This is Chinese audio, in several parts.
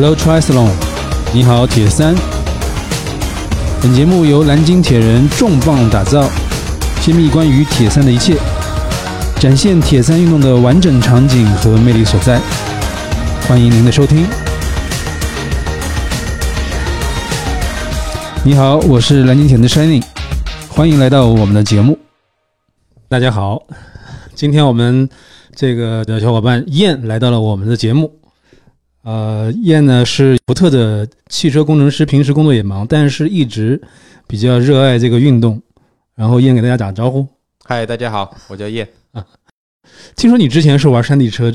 Hello Triathlon，你好铁三。本节目由蓝鲸铁人重磅打造，揭秘关于铁三的一切，展现铁三运动的完整场景和魅力所在。欢迎您的收听。你好，我是蓝鲸铁的 Shining，欢迎来到我们的节目。大家好，今天我们这个的小伙伴燕来到了我们的节目。呃，燕呢是福特的汽车工程师，平时工作也忙，但是一直比较热爱这个运动。然后燕给大家打个招呼，嗨，大家好，我叫燕。听说你之前是玩山地车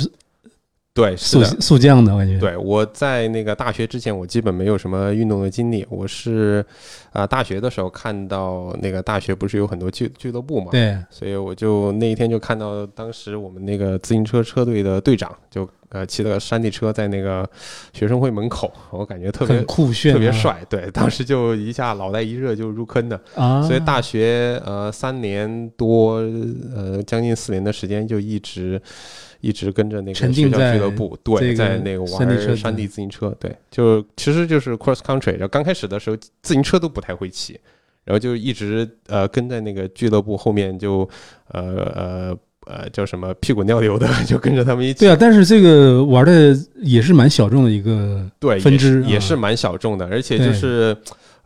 对，速，速降的，我感觉。对，我在那个大学之前，我基本没有什么运动的经历。我是啊、大学的时候看到那个大学不是有很多俱俱乐部嘛，对，所以我就那一天就看到当时我们那个自行车车队的队长就呃骑了个山地车在那个学生会门口，我感觉特别酷炫、特别帅，对，当时就一下脑袋一热就入坑的。啊！所以大学呃三年多呃将近四年的时间就一直一直跟着那个学校俱乐部，对，在那个玩山地自行车，对，就其实就是 cross country。然后刚开始的时候自行车都不太会骑，然后就一直呃跟在那个俱乐部后面就呃呃呃叫什么屁滚尿流的 就跟着他们一起，对啊，但是这个玩的也是蛮小众的一个对，分支也是蛮小众的，而且就是。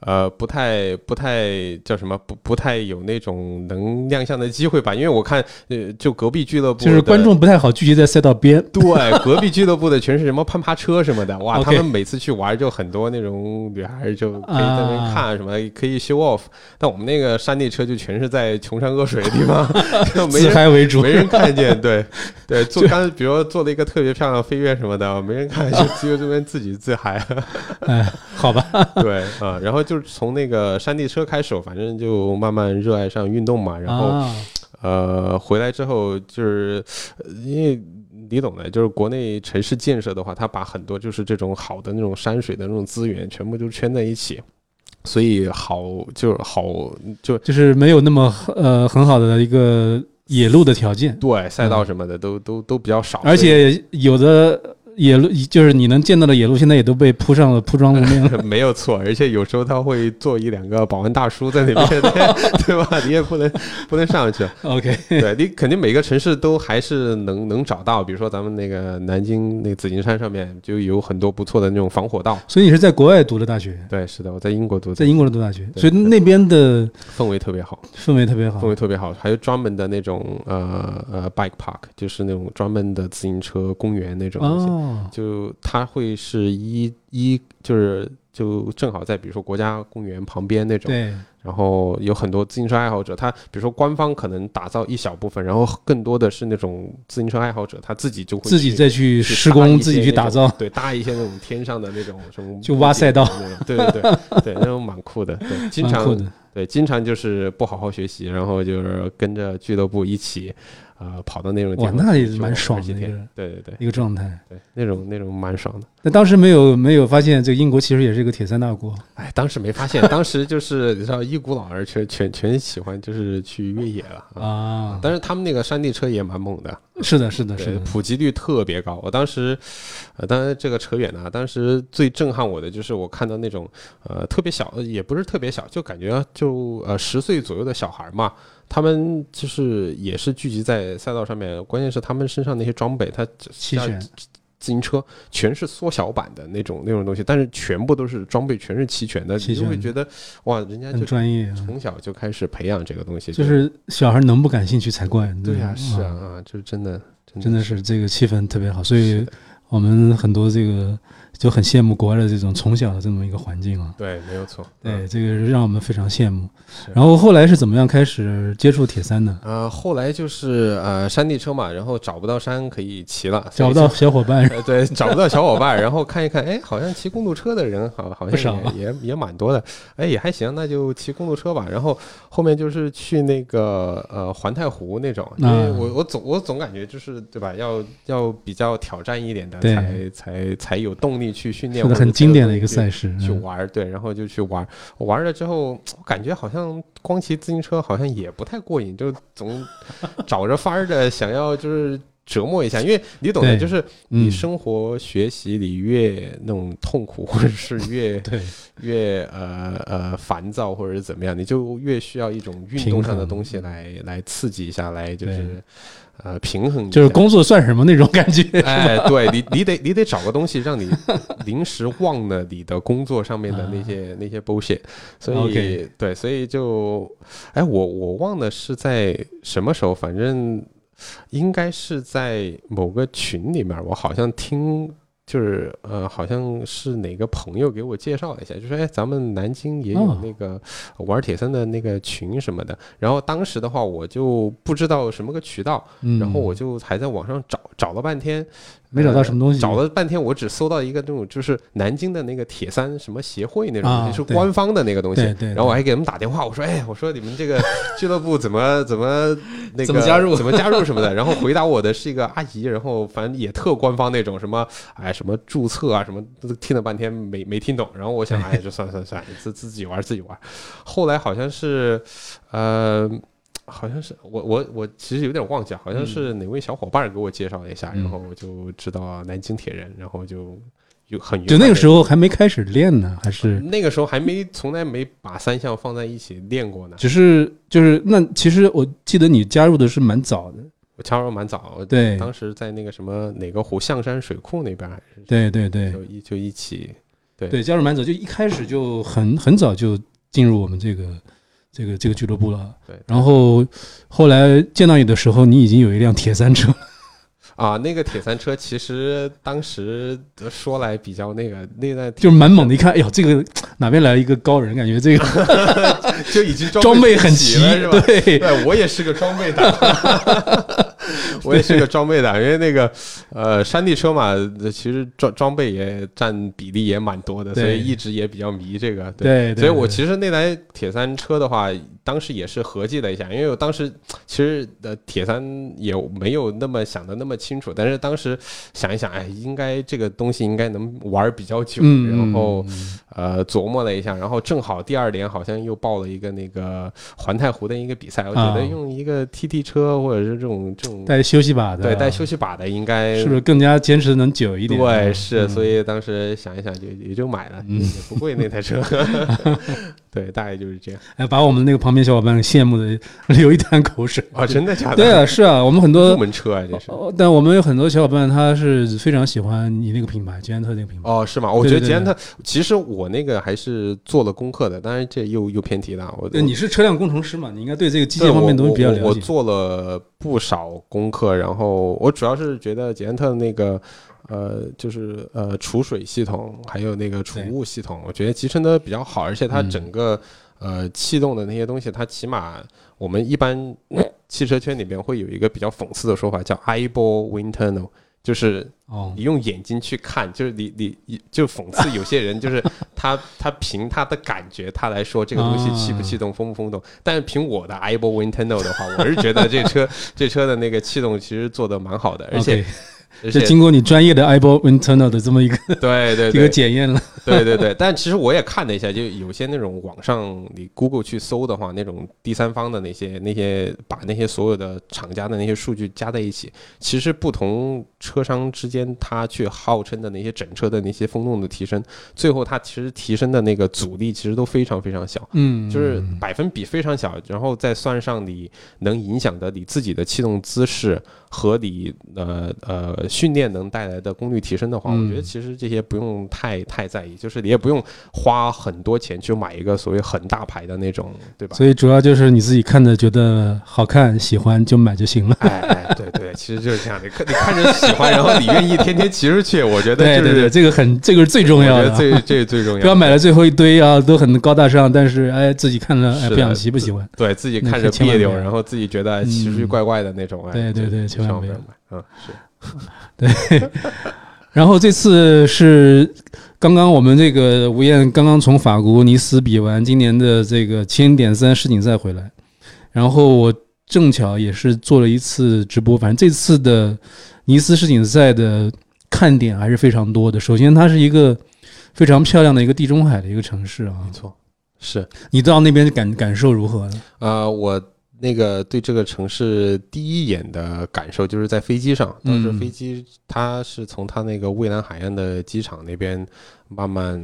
呃，不太不太叫什么，不不太有那种能亮相的机会吧？因为我看，呃，就隔壁俱乐部就是观众不太好聚集在赛道边。对隔壁俱乐部的全是什么攀爬车什么的，哇 他们每次去玩就很多那种女孩就可以在那边看什么，可以 show off。但我们那个山地车就全是在穷山恶水的地方，就没自人嗨为主，没人看见，对 对，做刚比如说做了一个特别漂亮的飞跃什么的，没人看，就只有这边自己自嗨。哎，好吧，对啊、然后就是从那个山地车开始，反正就慢慢热爱上运动嘛。然后、啊，呃，回来之后就是呃因为你懂的，就是国内城市建设的话，它把很多就是这种好的那种山水的那种资源全部就圈在一起。所以好就是好就就是没有那么呃很好的一个野路的条件，对赛道什么的都、都都比较少，而且有的野路就是你能见到的野路，现在也都被铺上了铺装路面了。没有错，而且有时候他会坐一两个保安大叔在那边，对对吧？你也不能不能上去，OK，对你肯定每个城市都还是能能找到，比如说咱们那个南京那紫金山上面就有很多不错的那种防火道。所以你是在国外读的大学，对，是的，我在英国读的，在英国读大学，所以那边的氛围特别好，氛围特别好氛。围特别好，还有专门的那种呃呃 bike park，就是那种专门的自行车公园那种东西。哦，就它会是一一就是就正好在比如说国家公园旁边那种，对，然后有很多自行车爱好者，他比如说官方可能打造一小部分，然后更多的是那种自行车爱好者，他自己就会自己再去去施工，自己去打造。对，搭一些那种天上的那种什么，就挖赛道对对对对，那种蛮酷的，对，经常对经常就是不好好学习，然后就是跟着俱乐部一起。呃，跑到那种地哇方那也蛮爽的一个对对对一个状态。对，那种那种蛮爽的。那当时没有没有发现，这个英国其实也是一个铁三大国。哎，当时没发现，当时就是你知道，一股脑儿全全全喜欢就是去越野了啊。啊，但是他们那个山地车也蛮猛的，是的，是的，是的，普及率特别高。我当时，呃，当然这个扯远了啊。当时最震撼我的就是我看到那种呃特别小，也不是特别小，就感觉就呃十岁左右的小孩儿嘛，他们就是也是聚集在赛道上面。关键是他们身上那些装备，它像齐全，自行车全是缩小版的那种那种东西，但是全部都是装备全是齐全的，你就会觉得哇，人家很就专业啊。从小就开始培养这个东西，就是小孩能不感兴趣才怪。对呀、吧是啊，啊，就是真的真的是这个气氛特别好，所以我们很多这个就很羡慕国外的这种从小的这么一个环境啊。对，没有错，对，嗯这个让我们非常羡慕。然后后来是怎么样开始接触铁三的？呃，后来就是呃山地车嘛，然后找不到山可以骑了，找不到。小伙伴，呃，对，找不到小伙伴，然后看一看，哎，好像骑公路车的人好，好像也也也蛮多的，哎，也还行，那就骑公路车吧。然后后面就是去那个呃环太湖那种，因为啊我我总我总感觉就是对吧，要要比较挑战一点的，才才才有动力去训练，是的，很经典的一个赛事。嗯去玩儿，对，然后就去玩儿。我玩了之后，我感觉好像光骑自行车好像也不太过瘾，就总 找着法儿的想要就是折磨一下，因为你懂的，就是你嗯生活学习里越那种痛苦，或者是越 对，越呃呃烦躁，或者是怎么样，你就越需要一种运动上的东西来来刺激一下，来就是呃平衡，就是工作算什么那种感觉。哎，对你，你得你得找个东西让你临时忘了你的工作上面的那些、那些 bullshit，所以对，所以就，哎，我我忘了是在什么时候，反正应该是在某个群里面，我好像听。就是呃，好像是哪个朋友给我介绍了一下，就说哎，咱们南京也有哦那个玩铁三的那个群什么的。然后当时的话，我就不知道什么个渠道，嗯，然后我就还在网上找找了半天，没找到什么东西，找了半天，我只搜到一个那种就是南京的那个铁三什么协会那种东是官方的那个东西。对对然后我还给他们打电话，我说：“哎，我说你们这个俱乐部怎么怎么 那个怎么加入怎么加入什么的。”然后回答我的是一个阿姨，然后反正也特官方那种什么哎什么注册啊什么，都听了半天没没听懂。然后我想，哎，就算了算了算了，自自己玩自己玩。后来好像是呃。好像是我我我其实有点忘记，好像是哪位小伙伴给我介绍了一下，嗯。然后我就知道南京铁人，然后就有很就那个时候，还没开始练呢，还是？那个时候还没从来没把三项放在一起练过呢。只是就是那其实我记得你加入的是蛮早的，我加入蛮早，对。当时在那个什么哪个湖象山水库那边，还是对对对。就一就一起，对。对，加入蛮早，就一开始就很很早就进入我们这个这个这个俱乐部了。对然后后来见到你的时候，你已经有一辆铁三车，啊，那个铁三车其实当时说来比较那个，那在就是蛮猛的。一看，哎呦，这个哪边来了一个高人？感觉这个 就已经装备很齐是吧？对，对，我也是个装备党，我也是个装备党，因为那个呃山地车嘛，其实装装备也占比例也蛮多的，所以一直也比较迷这个。对，对所以我其实那台铁三车的话，当时也是合计了一下，因为我当时 其实的铁三也没有那么想的那么清楚，但是当时想一想，哎，应该这个东西应该能玩比较久，嗯，然后嗯呃琢磨了一下，然后正好第二年好像又报了一个那个环太湖的一个比赛，我觉得啊用一个 TT 车或者是这种这种带休息把的，对带休息把的应该是不是更加坚持能久一点？对，是，嗯。所以当时想一想就也就买了，也不贵那台车，对，大概就是这样。哎，把我们那个旁边小伙伴羡慕的流一滩口水啊，真的假的？对啊，是啊，我们很多入门车啊，这是。哦，但我们有很多小伙伴，他是非常喜欢你那个品牌捷安特那个品牌。哦，是吗？我觉得捷安特，其实我那个还是做了功课的，当然这又又偏题了。我对，你是车辆工程师嘛？你应该对这个机械方面我东西比较了解。我我做了不少功课，然后我主要是觉得捷安特那个。呃，就是呃储水系统，还有那个储物系统，我觉得集成的比较好，而且它嗯。整个、呃气动的那些东西，它起码我们一般汽车圈里边会有一个比较讽刺的说法，叫 eyeball wind tunnel，就是哦。你用眼睛去看，就是你你你就讽刺有些人，就是他他凭他的感觉他来说这个东西气不气动、风不风动，但是凭我的 eyeball wind tunnel 的话，我是觉得这车 这车的那个气动其实做的蛮好的，而且这经过你专业的 eyeball internal 的这么一个一个对一个检验了。对对对，但其实我也看了一下，就有些那种网上你 Google 去搜的话，那种第三方的那些那些把那些所有的厂家的那些数据加在一起，其实不同车商之间，它去号称的那些整车的那些风洞的提升，最后它其实提升的那个阻力其实都非常非常小。嗯，就是百分比非常小，然后再算上你能影响的你自己的气动姿势和你呃呃训练能带来的功率提升的话，嗯我觉得其实这些不用太太在意，就是你也不用花很多钱去买一个所谓很大牌的那种，对吧？所以主要就是你自己看着觉得好看、喜欢就买就行了。哎哎，对对，其实就是这样你，看你看着喜欢，然后你愿意天天骑出去，我觉得就是对对对，这个很这个是最重要的啊。我觉得这这最重要，不要买了最后一堆啊，都很高大上，但是哎自己看着哎不想骑不喜欢。对自己看着别扭，然后自己觉得骑出去嗯怪怪的那种，哎，对对对千万不要买，嗯，是。然后这次是刚刚我们这个吴燕刚刚从法国尼斯比完今年的这个千点三世锦赛回来，然后我正巧也是做了一次直播，反正这次的尼斯世锦赛的看点还是非常多的。首先，它是一个非常漂亮的一个地中海的一个城市啊没，错，是你到那边感感受如何呢？呃，我那个对这个城市第一眼的感受，就是在飞机上，当时嗯飞机它是从它那个蔚蓝海岸的机场那边慢慢，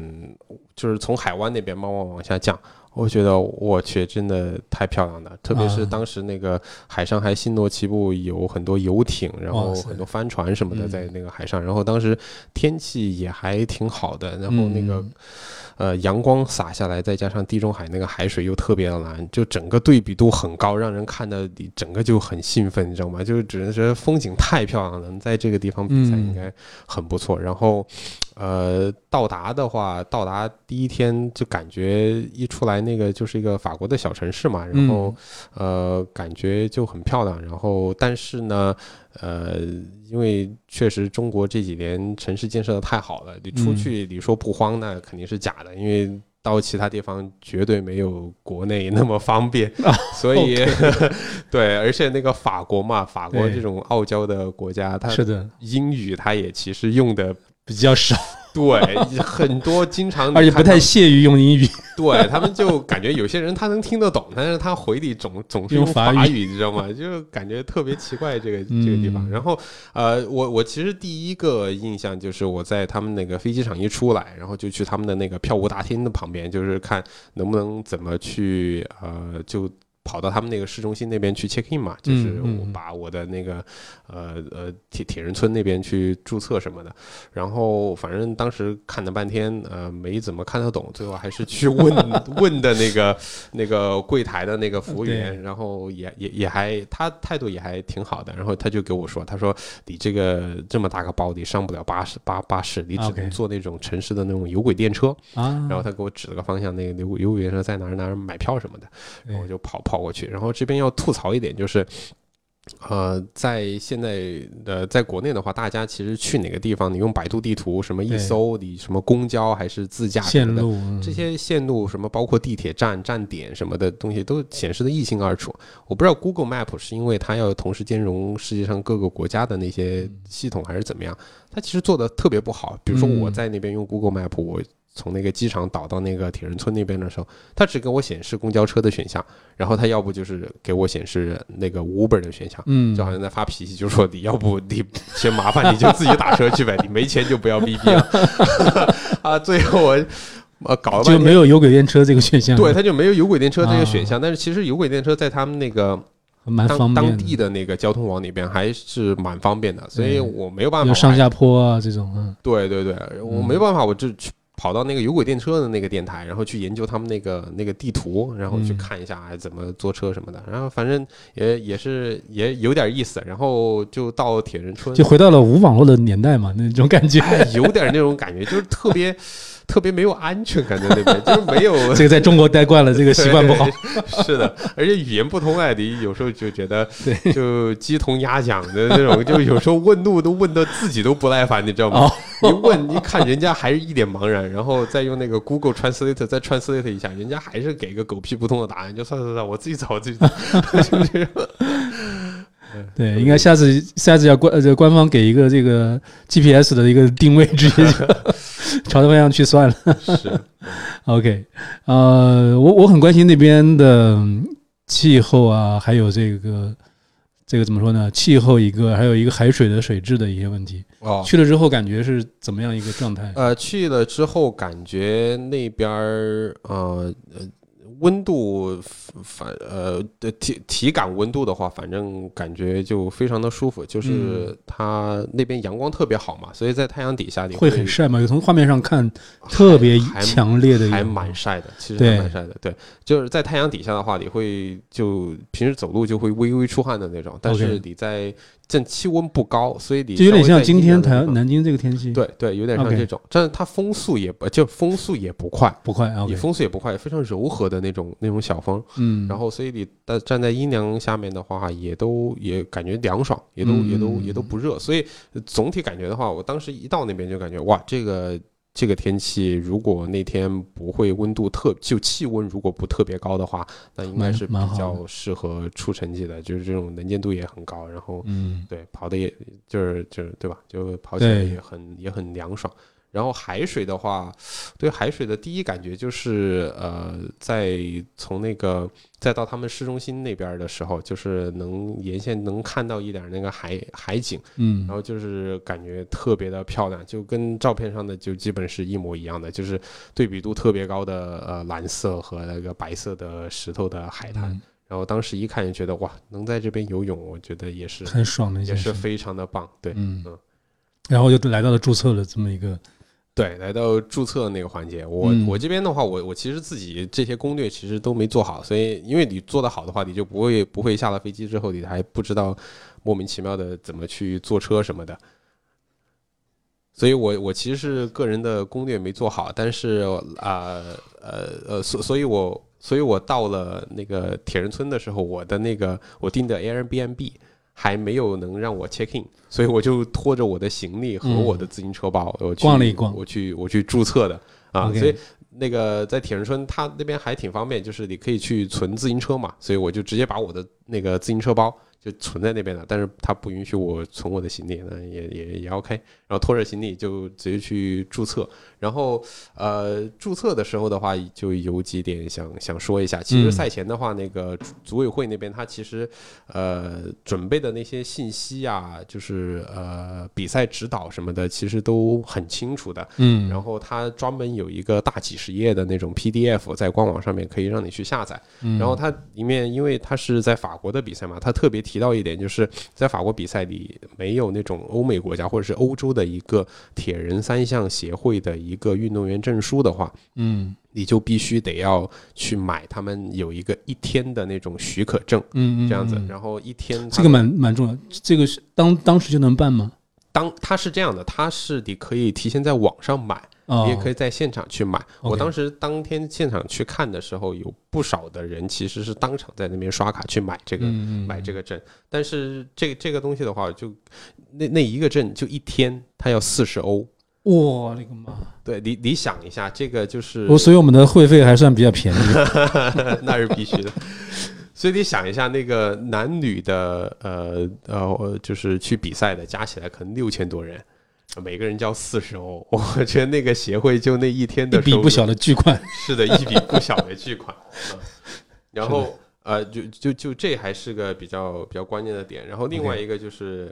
就是从海湾那边慢慢往下降。我觉得我去，真的太漂亮了，特别是啊当时那个海上还星罗棋布，有很多游艇，然后很多帆船什么的嗯在那个海上，然后当时天气也还挺好的，然后那个嗯呃阳光洒下来，再加上地中海那个海水又特别的蓝，就整个对比度很高，让人看的整个就很兴奋，你知道吗？就是只能说风景太漂亮了，在这个地方比赛应该很不错。然后呃到达的话，到达第一天就感觉一出来那个就是一个法国的小城市嘛，然后。呃，感觉就很漂亮。然后，但是呢，呃，因为确实中国这几年城市建设的太好了，你出嗯。去你说不慌，那肯定是假的，因为。到其他地方绝对没有国内那么方便，所以 对，而且那个法国嘛，法国这种傲娇的国家，它是的，英语它也其实用的比较少，对很多，经常 而且不太屑于用英语。对他们就感觉有些人他能听得懂，但是他回礼总总是用用法语你知道吗？就感觉特别奇怪这个这个地方。嗯然后呃，我我其实第一个印象就是我在他们那个飞机场一出来，然后就去他们的那个票务大厅的旁边，就是看能不能怎么去呃就。跑到他们那个市中心那边去 check in 嘛，就是我把我的那个呃呃铁铁人村那边去注册什么的，然后反正当时看了半天，呃，没怎么看得懂，最后还是去问 问的那个那个柜台的那个服务员，然后也也也还他态度也还挺好的，然后他就给我说，他说你这个这么大个包，你上不了巴士巴巴士，你只能坐那种城市的那种有轨电车，啊，然后他给我指了个方向，那个有有轨电车在哪儿哪儿买票什么的，然后我就跑跑过去，然后这边要吐槽一点就是。呃，在现在呃，在国内的话，大家其实去哪个地方，你用百度地图什么一搜，你什么公交还是自驾线路嗯这些线路什么，包括地铁站、站点什么的东西，都显示的一清二楚。我不知道 Google Map 是因为它要同时兼容世界上各个国家的那些系统，还是怎么样？它其实做的特别不好。比如说我嗯在那边用 Google Map，我从那个机场导到那个铁人村那边的时候，他只给我显示公交车的选项，然后他要不就是给我显示那个 Uber 的选项。嗯，就好像在发脾气，就说你要不你嫌麻烦你就自己打车去呗，你没钱就不要逼逼了 啊！最后我呃搞了就没有有轨电车这个选项，对，他就没有有轨电车这个啊选项，但是其实有轨电车在他们那个蛮当方便当地的那个交通网里边还是蛮方便的，所以我没有办法有上下坡啊这种，嗯，对对对，我没办法，我就去跑到那个有轨电车的那个电台，然后去研究他们那个那个地图，然后去嗯看一下哎怎么坐车什么的，然后反正也也是也有点意思，然后就到铁人村，就回到了无网络的年代嘛，那种感觉。哎有点那种感觉，就是特别特别没有安全感在那边，就是没有 这个在中国待惯了，这个习惯不好。是的，而且语言不通啊，你有时候就觉得就鸡同鸭讲的那种，就有时候问路都问的自己都不耐烦，你知道吗？哦一问一看人家还是一脸茫然，然后再用那个 Google Translate 再 translate 一下，人家还是给个狗屁不通的答案，就算算算，我自己找我自己找，就这样。对，应该下次下次要官呃这官方给一个这个 GPS 的一个定位，直接就 朝着方向去算了。是，OK，呃，我我很关心那边的嗯气候啊，还有这个这个怎么说呢？气候一个，还有一个海水的水质的一些问题。哦，去了之后感觉是怎么样一个状态？呃，去了之后感觉那边儿呃呃温度反呃的体体感温度的话，反正感觉就非常的舒服，就是嗯它那边阳光特别好嘛，所以在太阳底下你会很晒吗？从画面上看，特别还强烈的还蛮晒的，其实还蛮晒的。对，就是在太阳底下的话，你会就平时走路就会微微出汗的那种，但是你在正气温不高，所以你就有点像今天台南京这个天气，，对对，有点像这种，但是它风速也不就风速也不快，不快啊。也风速也不快，非常柔和的那种那种小风。嗯，然后，所以你站站在阴凉下面的话，也都也感觉凉爽，也都嗯也都也都不热。所以总体感觉的话，我当时一到那边就感觉哇，这个这个天气，如果那天不会温度特就气温如果不特别高的话，那应该是比较适合出成绩的，就是这种能见度也很高，然后嗯，对跑的也就是就是对吧，就跑起来也很也很凉爽。然后海水的话，对海水的第一感觉就是，呃，在从那个再到他们市中心那边的时候，就是能沿线能看到一点那个海海景，嗯然后就是感觉特别的漂亮，就跟照片上的就基本是一模一样的，就是对比度特别高的呃蓝色和那个白色的石头的海滩。嗯然后当时一看就觉得哇，能在这边游泳，我觉得也是很爽的。也是非常的棒。对，嗯嗯，然后就来到了注册了这么一个，对，来到注册那个环节，我、嗯我这边的话，我我其实自己这些攻略其实都没做好，所以因为你做得好的话，你就不会不会下了飞机之后，你还不知道莫名其妙的怎么去坐车什么的。所以我我其实是个人的攻略没做好，但是啊呃呃所所以我所以我到了那个铁人村的时候，我的那个我订的 Airbnb 还没有能让我 check in，所以我就拖着我的行李和我的自行车包，我去逛了一逛。我去我去注册的。啊所以那个在铁人村，他那边还挺方便，就是你可以去存自行车嘛，所以我就直接把我的那个自行车包就存在那边了，但是它不允许我存我的行李，那也也也 OK，然后拖着行李就直接去注册，然后呃注册的时候的话，就有几点想想说一下，其实嗯。赛前的话，那个组组委会那边他其实呃准备的那些信息啊，就是呃比赛指导什么的，其实都很清楚的。嗯，然后他专门有一个大几十页的那种 PDF 在官网上面可以让你去下载。嗯。然后它里面因为它是在法国的比赛嘛，它特别提到一点，就是在法国比赛里没有那种欧美国家或者是欧洲的一个铁人三项协会的一个运动员证书的话，嗯你就必须得要去买他们有一个一天的那种许可证，嗯嗯这样子嗯，然后一天这个蛮蛮重要，这个是当当时就能办吗？当他是这样的，他是你可以提前在网上买。哦，你也可以在现场去买。我当时当天现场去看的时候，有不少的人其实是当场在那边刷卡去买这个、买这个证。但是这个这个东西的话，就那那一个证就一天，它要四十欧。我的个妈！对你，你想一下，这个就是我所以我们的会费还算比较便宜。那是必须的。所以你想一下，那个男女的呃呃，就是去比赛的，加起来可能六千多人，每个人交四十欧。我觉得那个协会就那一天的一笔不小的巨款。是的，一笔不小的巨款。嗯然后呃，就就就这还是个比较比较关键的点。然后另外一个就是，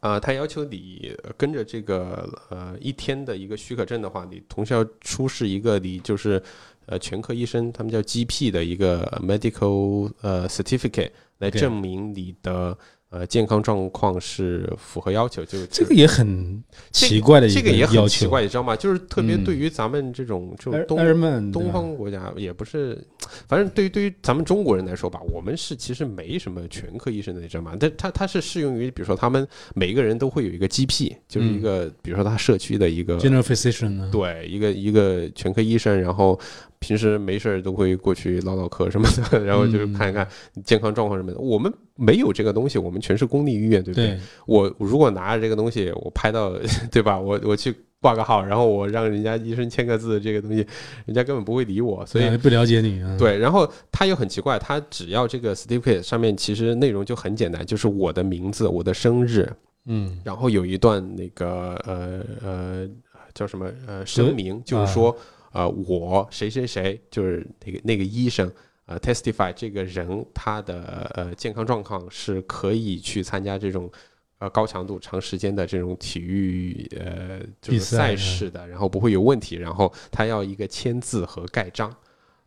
呃，他要求你跟着这个呃一天的一个许可证的话，你同时要出示一个你就是呃全科医生他们叫 GP 的一个 medical 呃 certificate 来证明你的呃健康状况是符合要求。就这个也很奇怪的一这个也很要求。奇怪，你知道吗？就是特别嗯对于咱们这种这种东东方国家也不是，反正对于对于咱们中国人来说吧，我们是其实没什么全科医生的，你知道吗？但他他是适用于，比如说他们每个人都会有一个 GP，就是一个、比如说他社区的一个 general physician？对一个一个全科医生，然后平时没事儿都会过去唠唠嗑什么的，然后就是嗯看一看健康状况什么的。我们没有这个东西，我们全是公立医院，对不对？对，我如果拿着这个东西，我拍到，对吧？我我去挂个号，然后我让人家医生签个字，这个东西人家根本不会理我，所以不了解你啊。对。然后他又很奇怪，他只要这个 certificate 上面其实内容就很简单，就是我的名字、我的生日，嗯然后有一段那个呃呃叫什么呃声明，就是说呃我谁谁谁就是那个那个医生。呃，testify 这个人他的呃健康状况是可以去参加这种呃高强度长时间的这种体育呃就是赛赛事的，然后不会有问题，然后他要一个签字和盖章，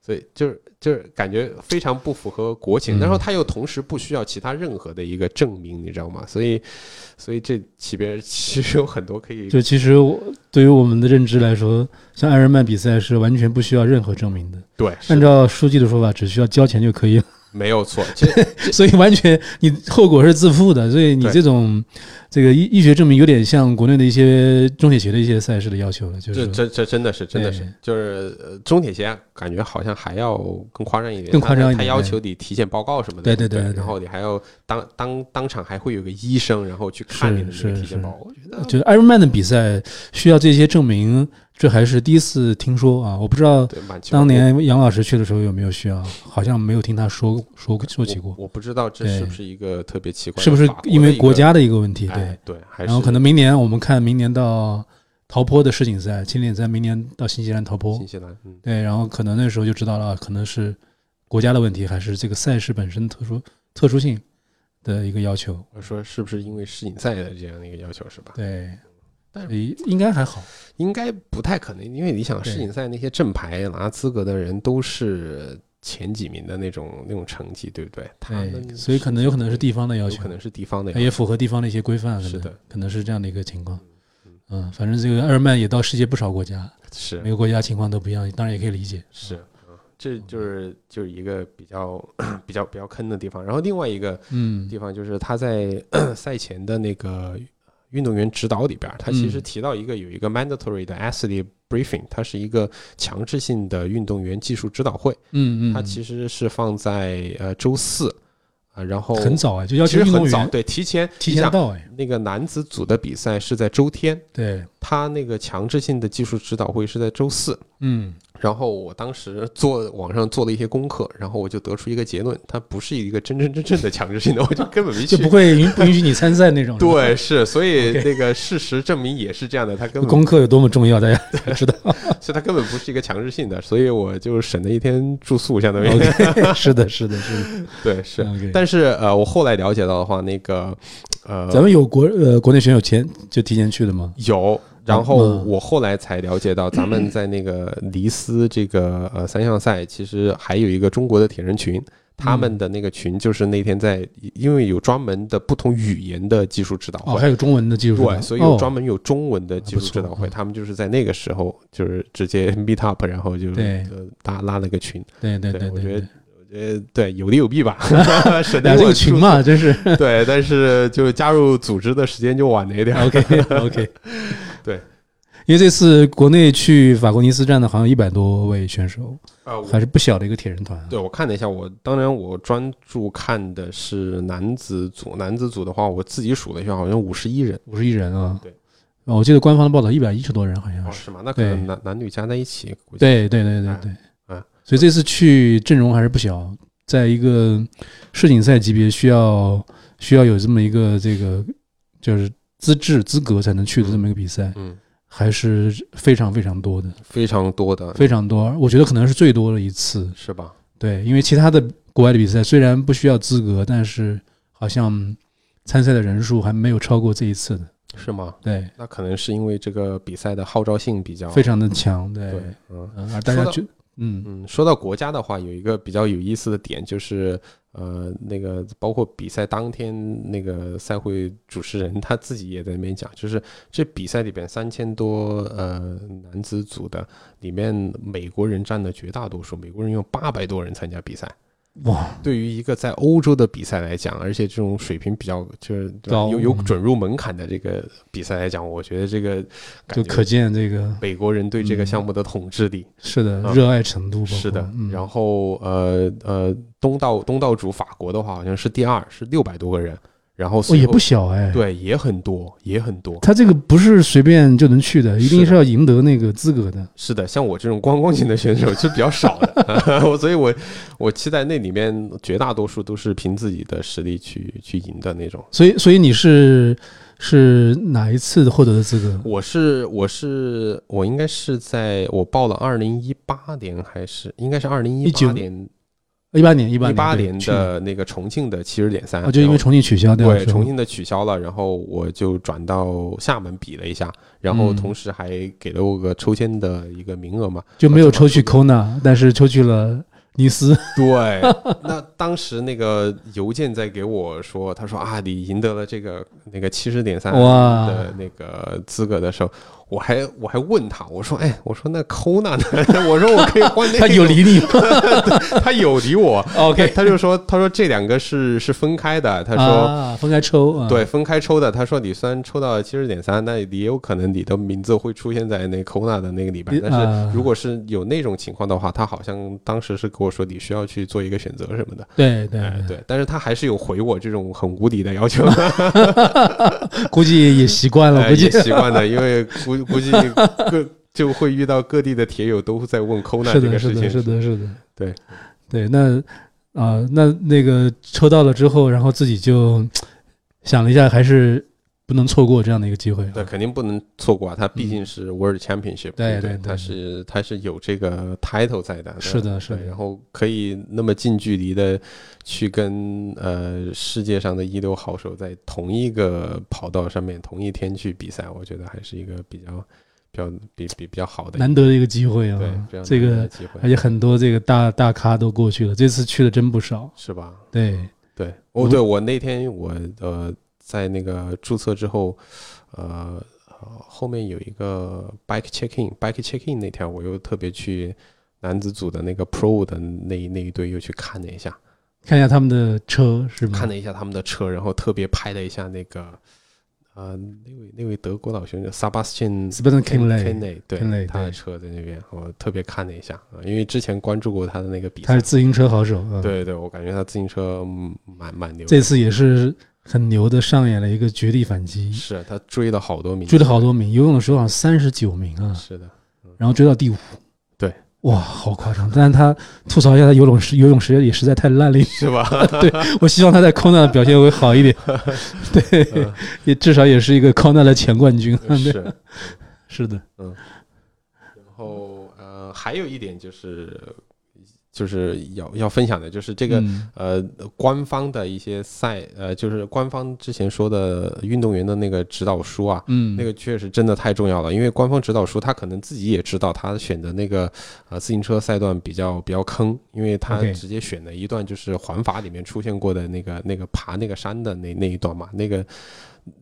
所以就是就是感觉非常不符合国情，嗯然后他又同时不需要其他任何的一个证明，你知道吗？所以所以这里边其实有很多可以就其实我对于我们的认知来说，像艾尔曼比赛是完全不需要任何证明的。对，按照书记的说法，只需要交钱就可以了。没有错，所以完全你后果是自负的。所以你这种这个医医学证明有点像国内的一些中铁协的一些赛事的要求了，就是这这这真的是真的是，就是呃中铁协感觉好像还要更夸张一点，更夸张一点他他要求你体检报告什么的，对对对然后你还要当当当场还会有个医生，然后去看你的那个体检报告，我觉得就是艾尔曼的比赛需要这些证明，这还是第一次听说啊！我不知道当年杨老师去的时候有没有需要，好像没有听他说说说起过，我我不知道这是不是一个特别奇怪是不是因为国家的一个问题？对哎，对，还是然后可能明年我们看明年到陶坡的世锦赛，青年赛明年到新西兰陶坡新，西兰，嗯，对，然后可能那时候就知道了，啊可能是国家的问题，还是这个赛事本身特殊特殊性的一个要求。我说是不是因为世锦赛的这样的一个要求是吧？对，但是应该还好。应该不太可能，因为你想世锦赛那些正牌拿资格的人都是前几名的那种那种成绩，对不对？他所以可能有可能是地方的要求，可能是地方的要求，也符合地方的一些规范，是的，可能是这样的一个情况。嗯嗯，反正这个二曼也到世界不少国家，是每个国家情况都不一样，当然也可以理解。是，嗯，这就是就是一个比较比较比较坑的地方。然后另外一个嗯地方就是他在 赛前的那个运动员指导里边儿，他其实嗯。提到一个有一个 mandatory 的 athlete briefing，它是一个强制性的运动员技术指导会，嗯嗯，它其实是放在呃周四啊，然后很早哎，就要求很早，员对，提前提前到哎，那个男子组的比赛是在周天，对，他那个强制性的技术指导会是在周四。嗯然后我当时做网上做了一些功课，然后我就得出一个结论，它不是一个真真正正的强制性的，我就根本没去就不。会允不允许你参赛那种。对，是，所以那个事实证明也是这样的，它根本，功课有多么重要，大家才知道。所以它根本不是一个强制性的，所以我就省了一天住宿，相当于 是的，是的，是的。对是。但是呃，我后来了解到的话，那个呃，咱们有国呃国内选手前就提前去的吗？有，然后嗯我后来才了解到，咱们在那个尼斯这个呃三项赛，其实还有一个中国的铁人群，他们的那个群就是那天在，因为有专门的不同语言的技术指导哦，会。还有中文的技术指导，对，所以有哦专门有中文的技术指导会，他们就是在那个时候就是直接 meet up，然后就对呃拉拉了个群。对对对我觉得对，我觉得对有利有弊吧，省得俩这我住个群嘛，真是对，但是就加入组织的时间就晚了一点。OK OK，对，因为这次国内去法国尼斯站的好像一百多位选手，啊，我还是不小的一个铁人团啊。对，我看了一下，我当然我专注看的是男子组，男子组的话，我自己数了一下，好像五十一人。五十一人啊。对哦，我记得官方的报道一百一十多人，好像哦，是。是吗？那可能男男女加在一起，估计对对对对哎对。哎所以这次去阵容还是不小，在一个世锦赛级别，需要需要有这么一个这个就是资质资格才能去的这么一个比赛，嗯，还是非常非常多的，非常多的，非常多。我觉得可能是最多的一次。是吧？对，因为其他的国外的比赛虽然不需要资格，但是好像参赛的人数还没有超过这一次的。是吗？对，那可能是因为这个比赛的号召性比较非常的强。对，对，嗯嗯，而大家就嗯嗯，说到国家的话，有一个比较有意思的点就是。呃，那个包括比赛当天，那个赛会主持人他自己也在那边讲，就是这比赛里边三千多呃男子组的里面，美国人占了绝大多数，美国人有八百多人参加比赛。哇，对于一个在欧洲的比赛来讲，而且这种水平比较就是有有嗯。准入门槛的这个比赛来讲，我觉得这个就可见这个美国人对这个项目的统治力。是的啊。热爱程度嗯。是的，嗯、然后呃呃，东道东道主法国的话好像是第二，是六百多个人，然后哦也不小哎。对，也很多，也很多。他这个不是随便就能去的，一定是是要赢得那个资格的。是的，像我这种观光型的选手是比较少的，我 所以我我期待那里面绝大多数都是凭自己的实力去去赢的那种。所以，所以你是是哪一次获得的资格？我是我是我应该是在我报了二零一八年还是应该是二零一19八年一八年，一一八八年。的那个重庆的七十点三，啊，就因为重庆取消对重庆的取消了，然后我就转到厦门比了一下，然后嗯。同时还给了我个抽签的一个名额嘛。就没有抽去 Kona，但是抽去了尼斯。对，那当时那个邮件在给我说，他说啊，你赢得了这个那个七十点三哇。的那个资格的时候，我还我还问他，我说哎，我说那 Kona 呢？我说我可以换那个，他有理你吗 他有理我。？OK，他就说，他说这两个是是分开的，他说。啊，分开抽啊。对，分开抽的。他说你虽然抽到七十点三，那也有可能你的名字会出现在那 Kona 的那个里边。但是啊如果是有那种情况的话，他好像当时是跟我说你需要去做一个选择什么的。对对哎，对，但是他还是有回我这种很无理的要求，估计也习惯了，哎估计也习惯了，因为估估计各就会遇到各地的铁友都在问 是的，这个事情。是的，是的，是的。对对，那啊，那那个抽到了之后，然后自己就想了一下，还是不能错过这样的一个机会。对，肯定不能错过啊！它毕竟是 World Championship，对对，它是它是有这个 title 在的。是的，是的。然后可以那么近距离的去跟呃世界上的一流好手在同一个跑道上面同一天去比赛，我觉得还是一个比较比较比比比较好的难得的一个机会啊！对，这个而且很多这个大大咖都过去了，这次去的真不少，是吧？对对，哦，对我那天我呃。在那个注册之后，呃，后面有一个 bike check in，bike check in 那天我又特别去男子组的那个 pro 的那那一队又去看了一下，看一下他们的车是吗？看了一下他们的车，然后特别拍了一下那个，呃，那位那位德国老兄叫 Sebastian Kinley，对，他的车在那边，我特别看了一下啊，因为之前关注过他的那个比赛，他是自行车好手，对对，我感觉他自行车蛮蛮牛，这次也是。很牛的上演了一个绝地反击，是他追了好多名，追了好多名，游泳的时候好像三十九名啊，是的，然后追到第五，对，哇，好夸张！但是他吐槽一下，他游泳时游泳时也实在太烂了，是吧？对我希望他在 Kona 的表现会好一点，对，也至少也是一个 Kona 的前冠军，是。是的，嗯，然后呃，还有一点就是。就是要要分享的，就是这个呃，官方的一些赛呃，就是官方之前说的运动员的那个指导书啊，嗯，那个确实真的太重要了，因为官方指导书他可能自己也知道他选的那个呃自行车赛段比较比较坑，因为他直接选了一段就是环法里面出现过的那个那个爬那个山的那那一段嘛，那个。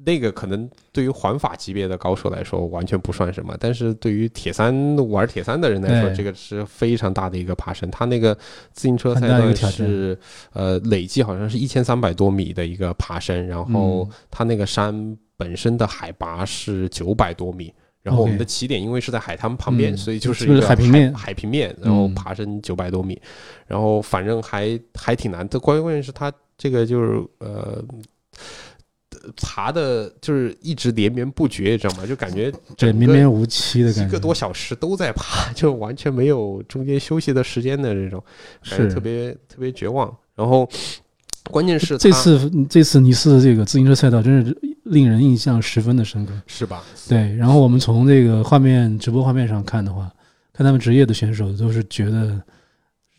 那个可能对于环法级别的高手来说完全不算什么，但是对于铁三玩铁三的人来说，这个是非常大的一个爬升。他那个自行车赛段是呃累计好像是一千三百多米的一个爬升，然后他那个山本身的海拔是九百多米，然后我们的起点因为是在海滩旁边，所以就是一个海平面，海平面，然后爬升九百多米，然后反正还还挺难的。关关键是他这个就是呃。爬的就是一直连绵不绝，你知道吗？就感觉对绵绵无期的感觉，一个多小时都在爬，就完全没有中间休息的时间的这种，是特别特别绝望。然后关键是这次这次尼斯的这个自行车赛道真是令人印象十分的深刻，是吧？对。然后我们从这个画面直播画面上看的话，看他们职业的选手都是觉得，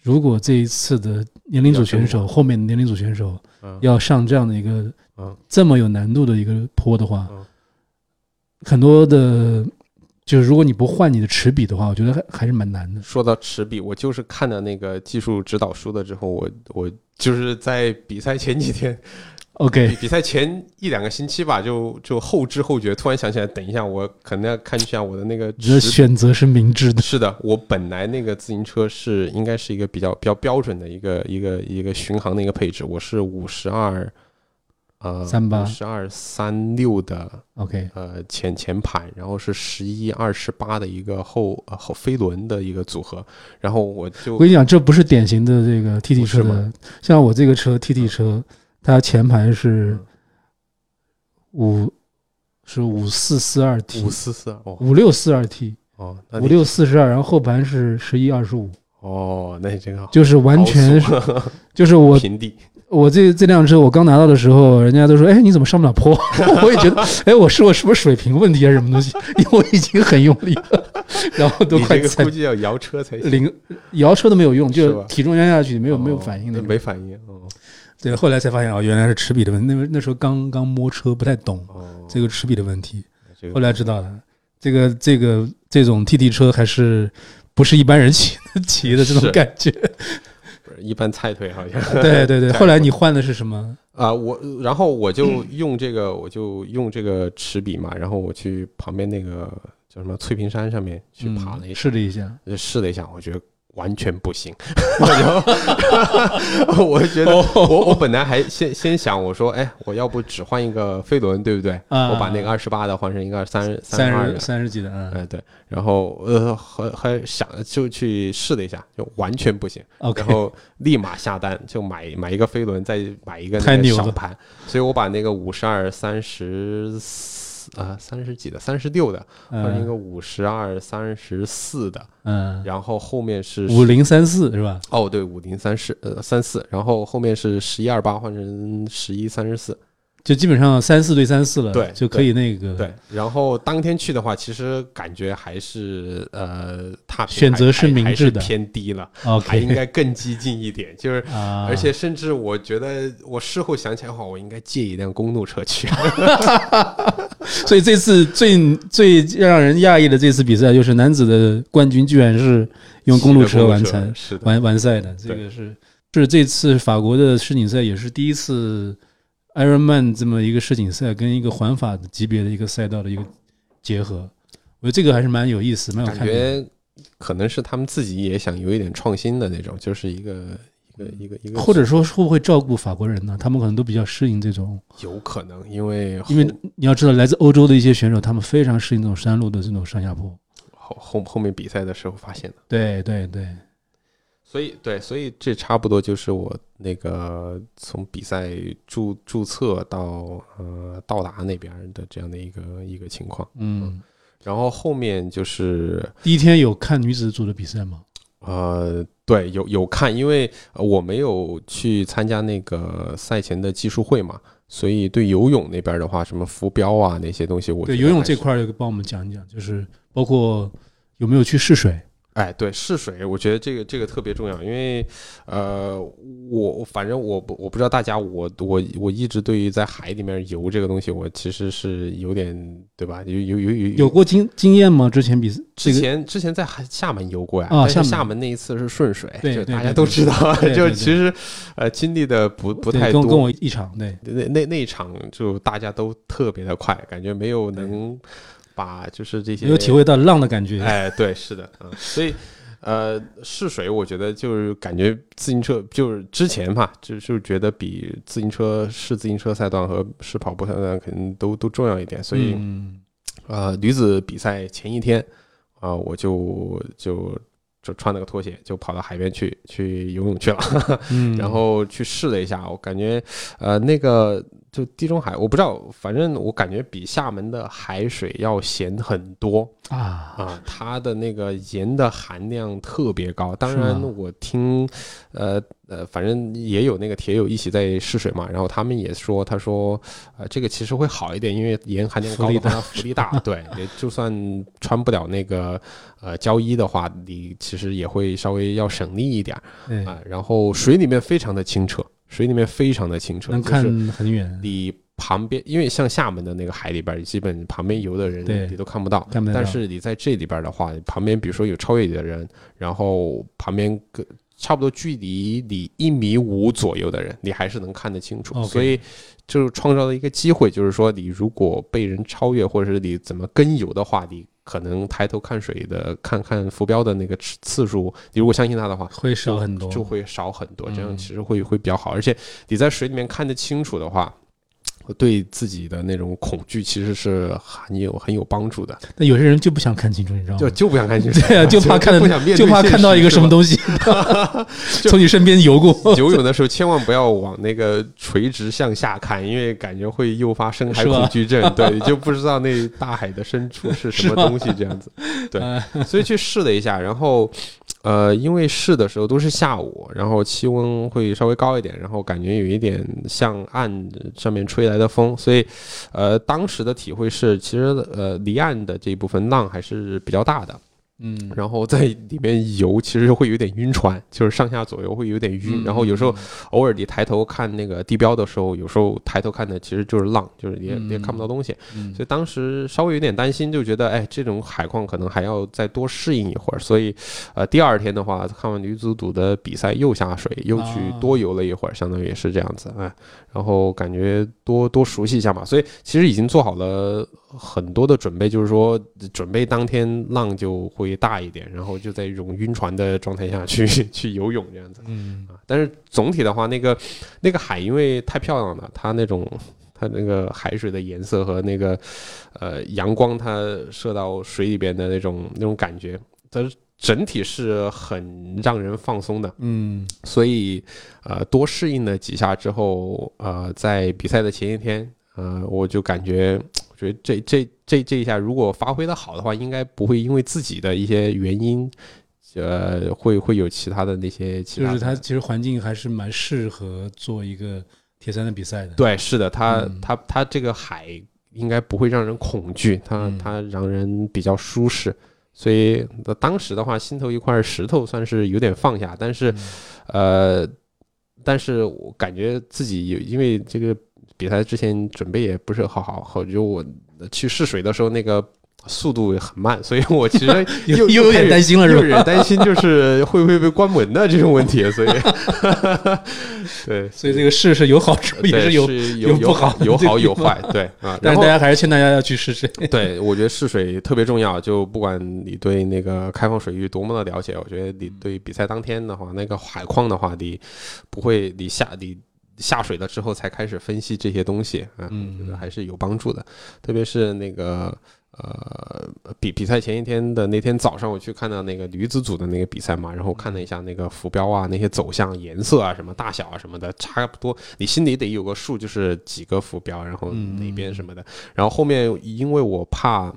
如果这一次的年龄组选手后面的年龄组选手要上这样的一个。这么有难度的一个坡的话，很多的，就是如果你不换你的齿比的话，我觉得还还是蛮难的。说到齿比，我就是看了那个技术指导书的之后，我我就是在比赛前几天，OK，比赛前一两个星期吧，就就后知后觉，突然想起来，等一下我可能要看一下我的那个。你的选择是明智的。是的，我本来那个自行车是应该是一个比较比较标准的一个一个一个巡航的一个配置，我是五十二。呃，三八十二三六的，OK，呃前前排，然后是十一二十八的一个后后飞轮的一个组合，然后我就我跟你讲，这不是典型的这个 TT 车的，像我这个车 TT 车，它前排是五是五四四二 T，五四四二，五六四二 T，哦，五六四十二，然后后盘是十一二十五，哦，那也真好，就是完全是，就是我 平地。我这这辆车我刚拿到的时候，人家都说：“哎，你怎么上不了坡？” 我也觉得：“哎，我是我是不是水平问题还是什么东西？”因为我已经很用力了，然后都快踩。估计要摇车才行。零摇车都没有用，就体重压下去没有没有反应的，没反应。哦，对，后来才发现哦，原来是齿比的问题。那那时候刚刚摸车不太懂这个齿比的问题，后来知道了，这个这个这种 T T 车还是不是一般人 骑骑的这种感觉。不 是一般菜腿好像，对对对。后来你换的是什么啊？我然后我就用这个，我就用这个齿比嘛。然后我去旁边那个叫什么翠屏山上面去爬了一下试了一下，试了一下，我觉得。完全不行，我觉得我我本来还先先想我说，哎，我要不只换一个飞轮，对不对？我把那个二十八的换成一个三三十三十几的，哎对，然后呃还还想就去试了一下，就完全不行，然后立马下单就买买一个飞轮，再买一个那个小盘，所以我把那个五十二三十。啊，三十几的，三十六的，换成一个五十二三十四的，嗯，然后后面是五零三四是吧？哦，对，五零三四，呃，三四，然后后面是十一二八换成十一三十四，就基本上三四对三四了，对就可以那个对，然后当天去的话，其实感觉还是呃，踏选择是明智的偏低了，，OK，还应该更激进一点。就是，啊，而且甚至我觉得，我事后想起来的话，我应该借一辆公路车去。所以这次最最让人讶异的这次比赛，就是男子的冠军居然是用公路车完成是，完完赛的，这个是是这次法国的世锦赛也是第一次 Ironman 这么一个世锦赛跟一个环法的级别的一个赛道的一个结合，我觉得这个还是蛮有意思，蛮有感。觉可能是他们自己也想有一点创新的那种，就是一个一个一个一个，或者说会不会照顾法国人呢？他们可能都比较适应这种，有可能，因为因为你要知道，来自欧洲的一些选手，他们非常适应这种山路的这种上下坡。后后后面比赛的时候发现的。对对对，所以对，所以这差不多就是我那个从比赛注注册到呃到达那边的这样的一个一个情况。嗯，然后后面就是第一天有看女子组的比赛吗？呃，对，有有看，因为我没有去参加那个赛前的技术会嘛，所以对游泳那边的话，什么浮标啊那些东西我，对游泳这，块儿，帮我们讲一讲，就是包括有没有去试水？哎，对试水，我觉得这个这个特别重要，因为呃，我反正我不我不知道大家，我我我一直对于在海里面游这个东西，我其实是有点对吧？有有有有有过经经验吗？之前比之前之前在海厦门游过呀，但是啊厦门那一次是顺水，就大家都知道，就其实呃经历的不不太多，跟跟我一场，对那那那一场就大家都特别的快，感觉没有能把就是这些没有体会到浪的感觉。哎，对，是的，嗯，所以呃试水，我觉得就是感觉自行车就是之前嘛，就是觉得比自行车试自行车赛段和试跑步赛段肯定都都重要一点，所以、嗯呃女子比赛前一天啊、我就就就穿了个拖鞋就跑到海边去去游泳去了。嗯，然后去试了一下，我感觉，呃，那个就地中海，我不知道，反正我感觉比厦门的海水要咸很多啊，啊，它的那个盐的含量特别高。当然，我听，呃呃，反正也有那个铁友一起在试水嘛，然后他们也说，他说，呃，这个其实会好一点，因为盐含量高浮力大的话，它浮力大，对，也就算穿不了那个呃胶衣的话，你其实也会稍微要省力一点啊，然后水里面非常的清澈，水里面非常的清澈，能看就是很远，你旁边，因为像厦门的那个海里边，基本旁边游的人你都看不到，但是你在这里边的话，旁边比如说有超越你的人，然后旁边个差不多距离你一米五左右的人，你还是能看得清楚。所以就创造了一个机会，就是说你如果被人超越，或者是你怎么跟游的话，你可能抬头看水的看看浮标的那个次次数，你如果相信他的话，会少很多，就会少很多，这样嗯其实会会比较好。而且你在水里面看得清楚的话，对自己的那种恐惧其实是很有很有帮助的。那有些人就不想看清楚，你知道吗？就就不想看清楚，对啊，就怕看到，不想面对就怕看到一个什么东东西 从你身边游过。游泳的时候千万不要往那个垂直向下看，因为感觉会诱发深海恐惧症。对，你就不知道那大海的深处是什么东西这样子。对嗯所以去试了一下，然后呃，因为试的时候都是下午，然后气温会稍微高一点，然后感觉有一点像岸上面吹来的风，所以呃，当时的体会是，其实呃，离岸的这一部分浪还是比较大的。嗯，然后在里面游，其实会有点晕船，就是上下左右会有点晕。然后有时候偶尔你抬头看那个地标的时候，有时候抬头看的其实就是浪，就是你也你也看不到东西。嗯，所以当时稍微有点担心，就觉得哎，这种海况可能还要再多适应一会儿。所以，呃，第二天的话，看完女子组的比赛，又下水，又去啊多游了一会儿，相当于也是这样子，哎，然后感觉多多熟悉一下嘛。所以其实已经做好了很多的准备，就是说准备当天浪就会大一点，然后就在一种晕船的状态下去 去游泳这样子。嗯啊，但是总体的话，那个那个海因为太漂亮了，它那种它那个海水的颜色和那个呃阳光它射到水里边的那种那种感觉，它整体是很让人放松的。嗯所以呃多适应了几下之后，呃在比赛的前一天，呃我就感觉。我觉得这这这这一下，如果发挥的好的话，应该不会因为自己的一些原因，呃，会会有其他的那些其他就是它其实环境还是蛮适合做一个铁三的比赛的。对，是的，它嗯它它这个海应该不会让人恐惧，它嗯它让人比较舒适。所以呃当时的话，心头一块石头算是有点放下，但是嗯呃，但是我感觉自己有，因为这个比赛之前准备也不是好好，好就我去试水的时候那个速度很慢，所以我其实 又又又有点担心了，是又吧？有点担心，就是会不会被关门的这种问题，所以 对，所以这个试是有好处，也是有，是有有不好有好有坏，对啊。但是大家还是劝大家要去试试。对，我觉得试水特别重要。就不管你对那个开放水域多么的了解，我觉得你对比赛当天的话，那个海况的话，你不会你下你下水了之后才开始分析这些东西啊，觉得还是有帮助的。特别是那个呃比比赛前一天的那天早上，我去看到那个女子组的那个比赛嘛，然后看了一下那个浮标啊，那些走向、颜色啊、什么大小啊什么的，差不多你心里得有个数，就是几个浮标，然后嗯哪边什么的。然后后面因为我怕。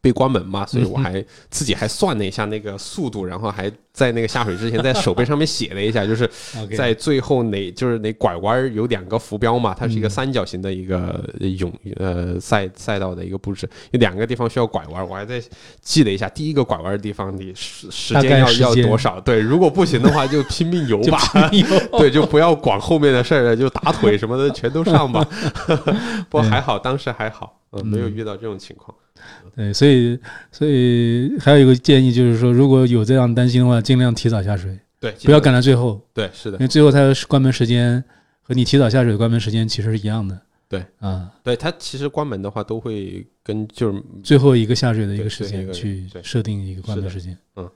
被关门嘛，所以我还自己还算了一下那个速度，然后还在那个下水之前在手背上面写了一下，就是 在最后哪就是哪拐弯儿有两个浮标嘛，它是一个嗯三角形的一个泳呃赛赛道的一个布置，有两个地方需要拐弯儿，我还在记了一下，第一个拐弯儿的地方你时时间要要多少？对，如果不行的话就拼命游吧。对，就不要管后面的事儿了，就打腿什么的全都上吧。不过还好，当时还好，嗯，没有嗯遇到这种情况。对，所以所以还有一个建议就是说，如果有这样担心的话，尽量提早下水，对，不要赶到最后，对，是的因，为最后它的关门时间和你提早下水的关门时间其实是一样的。对啊，对，它其实关门的话都会跟就是最后一个下水的一个时间去对设定一个关门时间。嗯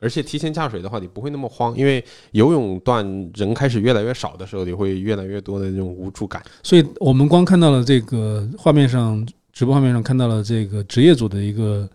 而且提前下水的话，你不会那么慌，因为游泳段人开始越来越少的时候，你会越来越多的那种无助感。所以我们光看到了这个画面上，直播画面上看到了这个职业组的一个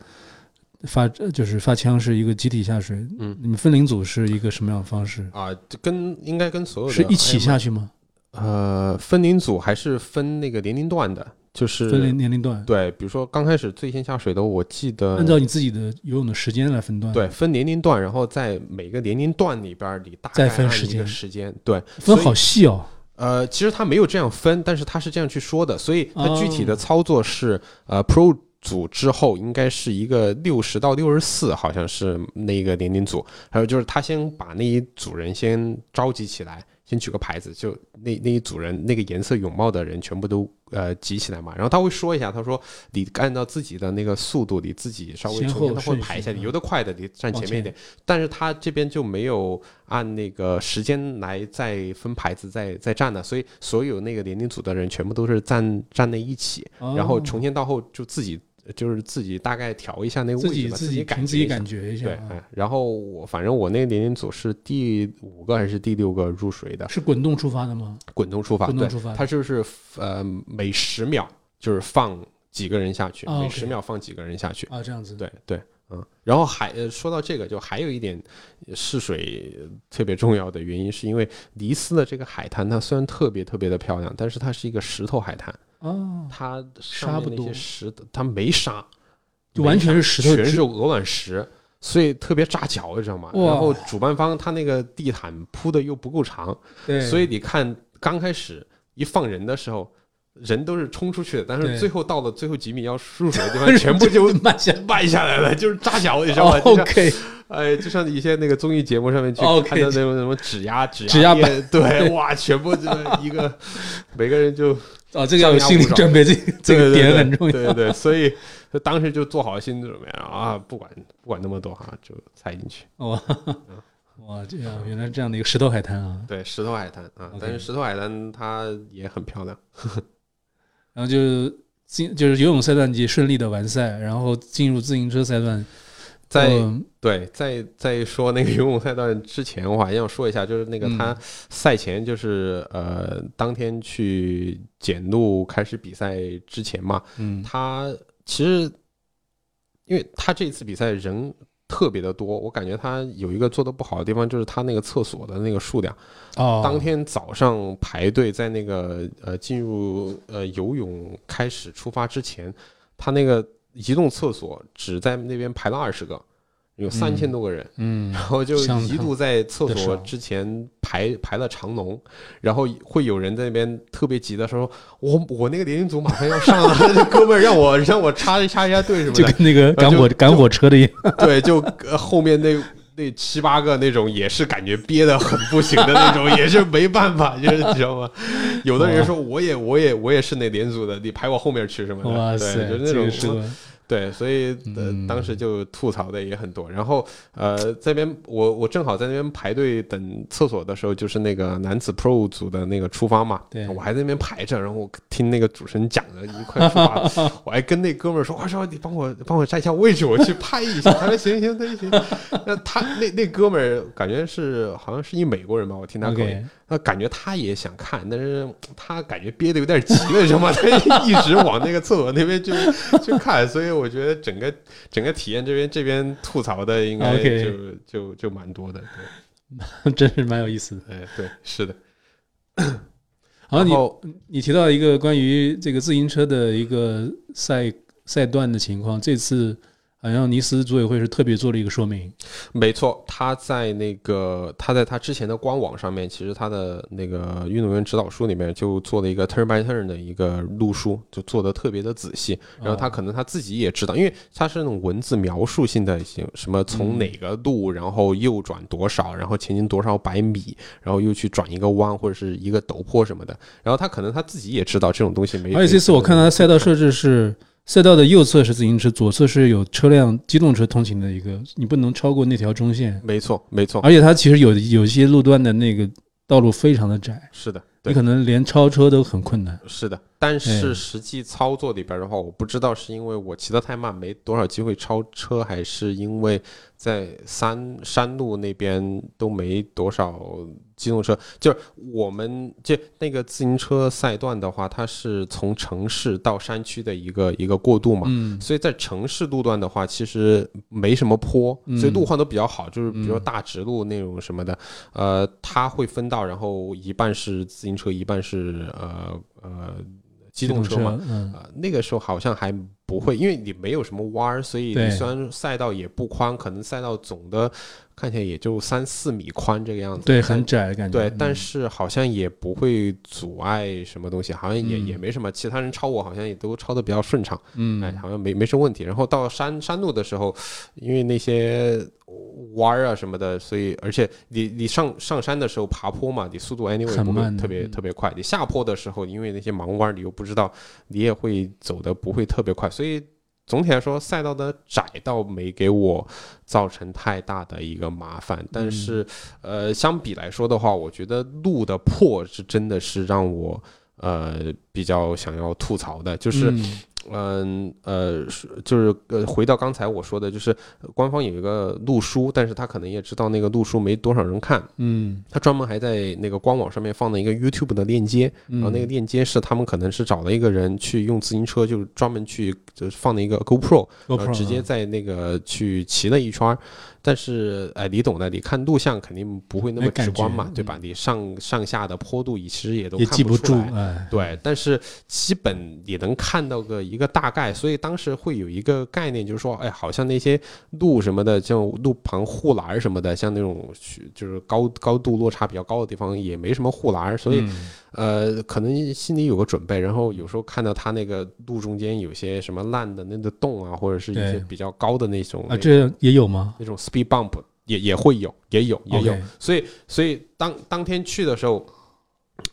发，就是发枪是一个集体下水。嗯你们分龄组是一个什么样的方式？啊，跟应该跟所有的是一起下去吗？呃，分龄组还是分那个年龄段的，就是分龄年龄段？对，比如说刚开始最先下水的，我记得按照你自己的游泳的时间来分段。，对分年龄段，然后在每个年龄段里边儿，你大概分时间时间，对，分好细哦。呃，其实他没有这样分，但是他是这样去说的，所以他具体的哦。操作是，呃，Pro 组之后应该是一个六十到六十四，好像是那个年龄组，还有就是他先把那一组人先召集起来，先举个牌子，就那那一组人那个颜色泳帽的人全部都呃集起来嘛，然后他会说一下，他说你按照自己的那个速度，你自己稍微先中间他会排一下，你嗯。游得快的你站前前面一点，但是他这边就没有按那个时间来再分牌子再再站的，所以所有那个年龄组的人全部都是站站在一起，然后哦。从前到后就自己就是自己大概调一下那个位置吧，己自己感凭自己感觉一下对，然后我反正我那个年龄组是第五个还是第六个入水的，是滚动出发的吗？滚动出发，对滚动出发，它就是呃每十秒就是放几个人下去，哦每十秒放几个人下去，啊，这样子。对对，嗯，然后还呃说到这个，就还有一点试水特别重要的原因，是因为尼斯的这个海滩，它虽然特别特别的漂亮，但是它是一个石头海滩，哦，它沙上面那些不多石头它没沙，就完全是石头全质是鹅卵石。所以特别扎脚，你知道吗？然后主办方他那个地毯铺的又不够长，对，所以你看刚开始一放人的时候，人都是冲出去的，但是最后到了最后几米要入水的地方，全部就慢下。慢下来了，就是扎脚，你知道吗？OK，哎，就像一些那个综艺节目上面去看到那种什么指压指指压面，对，哇，全部就是一个，每个人就哦，这个要有心理准备，这个这个点很重要。对对对，所以当时就做好心理准备了啊，不管不管那么多哈，就踩进去。哇哇，这样原来是这样的一个石头海滩啊！对，石头海滩啊但是石头海滩它也很漂亮。然后就进就是游泳赛段也顺利的完赛，然后进入自行车赛段，在嗯。对，在在说那个游泳赛段之前，我还要说一下，就是那个嗯。他赛前就是呃当天去检录开始比赛之前嘛，嗯。他其实因为他这次比赛人特别的多，我感觉他有一个做的不好的地方，就是他那个厕所的那个数量。哦，当天早上排队在那个呃进入呃游泳开始出发之前，他那个移动厕所只在那边排了二十个，有三千多个人，嗯 然后就一度在厕所之前排排了长龙，然后会有人在那边特别急的说：“我我那个联营组马上要上了，那哥们儿让我让我插插一下队什么的。就跟那个赶火赶火车的一样，”对，就呃后面那那七八个那种也是感觉憋得很不行的那种，也是没办法，就是你知道吗？有的人说我也我也我也是那连组的，你排我后面去什么的，对，就是那种对，所以呃，嗯当时就吐槽的也很多。然后呃，这边我我正好在那边排队等厕所的时候，就是那个男子 Pro 组的那个出发嘛，对我还在那边排着，然后我听那个主持人讲的一块出发，我还跟那哥们儿说，我说你帮我帮我占一下位置，我去拍一下。他说行行，他说行。那他那那哥们儿感觉是好像是一美国人吧，我听他口音那感觉他也想看，但是他感觉憋得有点急了，什么，他一直往那个厕所那边去去看，所以我觉得整个整个体验这边这边吐槽的应该就就就蛮多的，对 真是蛮有意思的。对，哎对，是的。好，你然后你提到一个关于这个自行车的一个赛赛段的情况，这次好像尼斯组委会是特别做了一个说明。没错，他在那个他在他之前的官网上面，其实他的那个运动员指导书里面就做了一个 turn by turn 的一个路书，就做的特别的仔细。然后他可能他自己也知道，因为他是那种文字描述性的，什么从哪个路，然后右转多少，然后前进多少百米，然后又去转一个弯或者是一个陡坡什么的。然后他可能他自己也知道这种东西没。而且这次我看到他赛道设置是赛道的右侧是自行车，左侧是有车辆机动车通行的一个，你不能超过那条中线。没错，没错，而且它其实有有一些路段的那个道路非常的窄，是的，你可能连超车都很困难。是的，但哎是实际操作里边的话，我不知道是因为我骑得太慢，没多少机会超车，还是因为在山山路那边都没多少机动车。就是我们这那个自行车赛段的话，它是从城市到山区的一个一个过渡嘛。嗯，所以在城市路段的话，其实没什么坡，嗯所以路况都比较好，就是比如说大直路那种什么的，呃，它会分道，然后一半是自行车，一半是呃呃机动车嘛。嗯，呃，那个时候好像还不会，因为你没有什么弯儿，所以你虽然赛道也不宽，可能赛道总的看起来也就三四米宽这个样子。对，很窄的感觉。对，但嗯是好像也不会阻碍什么东西，好像也、嗯也没什么，其他人超我好像也都超的比较顺畅。嗯，哎，好像没没什么问题。然后到山山路的时候，因为那些弯儿啊什么的，所以而且你你上上山的时候爬坡嘛，你速度 anyway 不会特别嗯特别快。你下坡的时候，因为那些盲弯儿你又不知道，你也会走的不会特别快。所以总体来说，赛道的窄倒没给我造成太大的一个麻烦。但是呃，相比来说的话，我觉得路的破是真的是让我。呃，比较想要吐槽的，就是嗯嗯呃，是就是呃，回到刚才我说的，就是呃官方有一个路书，但是他可能也知道那个路书没多少人看，嗯，他专门还在那个官网上面放了一个 YouTube 的链接，然然后那个链接是他们可能是找了一个人去用自行车，就是专门去就是放了一个 GoPro，然后直接在那个去骑了一圈儿。但是，哎，你懂的，你看录像肯定不会那么直观嘛，对吧？你上上下的坡度，其实也都记不住，出来。哎，对，但是基本也能看到个一个大概，所以当时会有一个概念，就是说，哎，好像那些路什么的，像路旁护栏什么的，像那种就是高高度落差比较高的地方，也没什么护栏，所以、嗯呃，可能心里有个准备。然后有时候看到他那个路中间有些什么烂的那个洞啊，或者是一些比较高的那种啊，这也有吗？那种 speed bump 也也会有，也有也有所以所以当当天去的时候，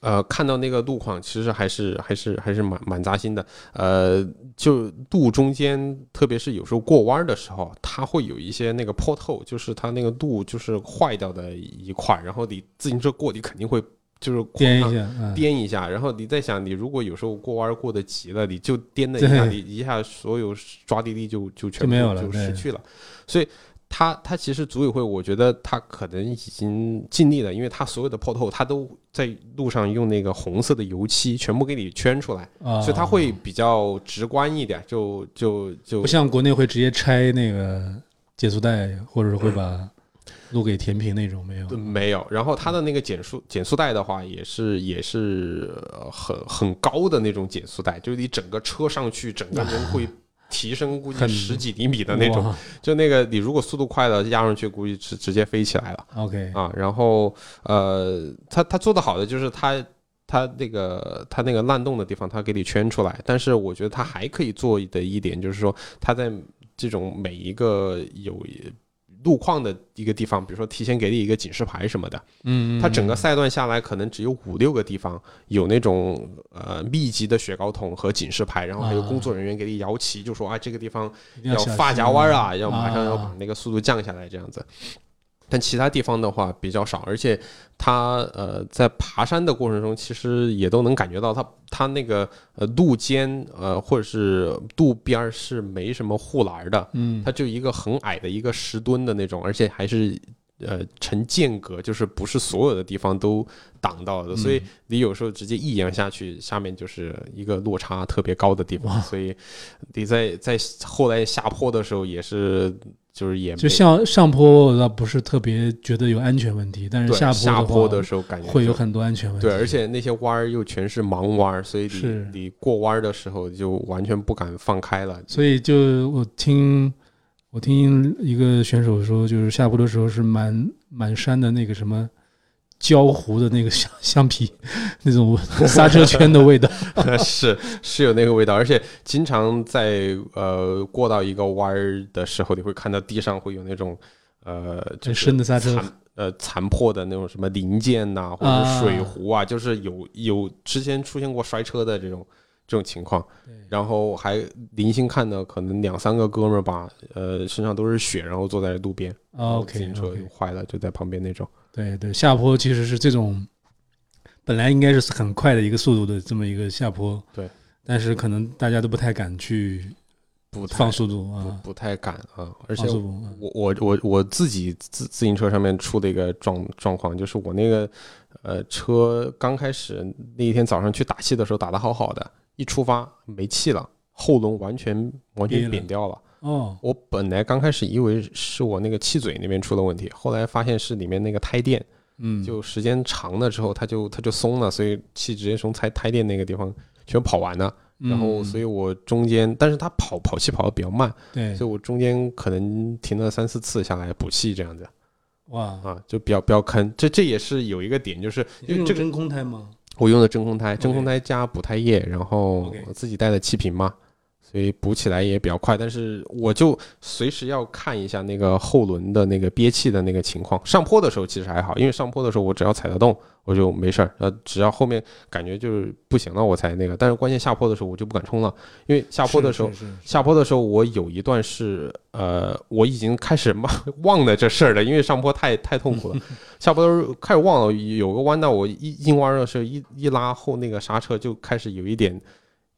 呃，看到那个路况，其实还是还是还是蛮蛮扎心的。呃，就路中间，特别是有时候过弯的时候，它会有一些那个坡透，就是它那个路就是坏掉的一块，然后你自行车过，你肯定会就是颠一下，嗯颠一下，然后你再想，你如果有时候过弯过得急了，你就颠了一下，对你一下所有抓地力就就全部就没有了就失去了。所以他他其实组委会，我觉得他可能已经尽力了，因为他所有的破透，他都在路上用那个红色的油漆全部给你圈出来，啊，所以他会比较直观一点，就就就不像国内会直接拆那个减速带，或者是会 把路给甜品那种，没有。没有，然后它的那个减速减速带的话，也是也是呃很很高的那种减速带，就是你整个车上去，整个人会提升估计很十几厘米的那种，就那个你如果速度快了压上去，估计直直接飞起来了。OK，啊，然后呃，他他做的好的就是他他那个他那个烂洞的地方，他给你圈出来。但是我觉得他还可以做的一点就是说，他在这种每一个有路况的一个地方，比如说提前给你一个警示牌什么的，嗯，它整个赛段下来可能只有五六个地方有那种呃密集的雪糕筒和警示牌，然后还有啊工作人员给你摇旗，就说啊这个地方要发夹弯啊，要马上要把啊那个速度降下来这样子。但其他地方的话比较少，而且它呃在爬山的过程中，其实也都能感觉到它它那个呃路肩呃或者是路边儿是没什么护栏儿的，嗯，它就一个很矮的一个石墩的那种，而且还是呃呈间隔，就是不是所有的地方都挡到的，所以你有时候直接一扬下去，下面就是一个落差特别高的地方，所以你在在后来下坡的时候也是就是也就像上坡我倒不是特别觉得有安全问题，但是对下下坡的时候感觉会有很多安全问题。对，而且那些弯儿又全是盲弯儿，所以是你你过弯儿的时候就完全不敢放开了。所以就我听我听一个选手说，就是下坡的时候是满满山的那个什么焦糊的那个橡橡皮，那种刹车圈的味道。是是有那个味道，而且经常在呃过到一个弯儿的时候，你会看到地上会有那种呃就很是深的刹车。残呃残破的那种什么零件呐、或者是水壶啊，就是有有之前出现过摔车的这种这种情况，然后还零星看到可能两三个哥们儿吧，呃身上都是血，然后坐在路边，自行车坏了，就在旁边那种。对对，下坡其实是这种本来应该是很快的一个速度的这么一个下坡，对，但是可能大家都不太敢去不太放速度啊，不太敢啊，而且我我我我自己自自行车上面出的一个状状况，就是我那个呃车刚开始那一天早上去打气的时候打的好好的，一出发没气了，后轮完全完全扁掉了。哦，我本来刚开始以为是我那个气嘴那边出了问题，后来发现是里面那个胎垫，嗯，就时间长了之后它就它就松了，所以气直接从胎胎垫那个地方全跑完了。然后，所以以我中间，但是它跑跑气跑的比较慢，对。所以我中间可能停了三四次下来补气这样子。哇，啊，就比较比较坑。这这也是有一个点，就是因为这个真空胎吗？我用的真空胎，真空胎加补胎液，然后我自己带的气瓶嘛，所以补起来也比较快。但是我就随时要看一下那个后轮的那个憋气的那个情况。上坡的时候其实还好，因为上坡的时候我只要踩得动，我就没事儿。呃，只要后面感觉就是不行了，我才那个。但是关键下坡的时候我就不敢冲了，因为下坡的时候下坡的时候，我有一段是呃，我已经开始忘忘了这事儿了，因为上坡太太痛苦了。下坡的时候开始忘了，有个弯道，我一硬弯的时候一一拉后那个刹车就开始有一点。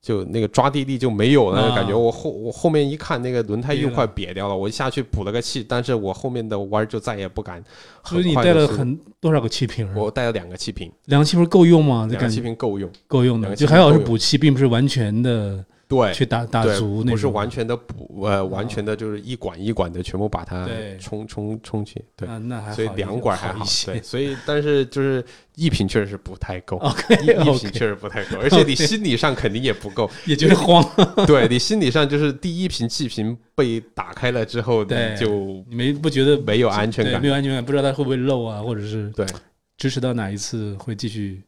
就那个抓地力就没有了，那个感觉。啊我后我后面一看，那个轮胎又快瘪掉了。我一下去补了个气，但是我后面的弯就再也不敢所以你带了。很多少个气瓶？我带了两个气瓶，两个气瓶够用吗？这两个气瓶够用。够用的，就还好是补气，并不是完全的对，去打打对足不是完全的补，呃，完全的就是一管一管的全部把它冲冲冲去，对，啊，那还好所以两管还好，对，。所以但是就是一瓶确实是不太够。一一瓶确实不太够，而且你心理上肯定也不够。也觉得慌，对你心理上就是第一瓶气瓶被打开了之后，对你就你没不觉得没有安全，感没。有安全感，不知道它会不会漏啊，或者是对，支持到哪一次会继续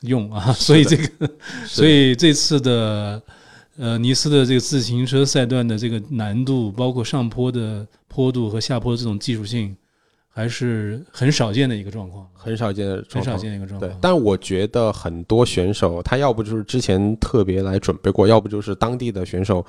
用啊？所以这个，所以这次的呃尼斯的这个自行车赛段的这个难度，包括上坡的坡度和下坡的这种技术性，还是很少见的一个状况，很少见的很状况。少见的一个状对况，。但我觉得很多选手，他要不就是之前特别来准备过，要不就是当地的选手，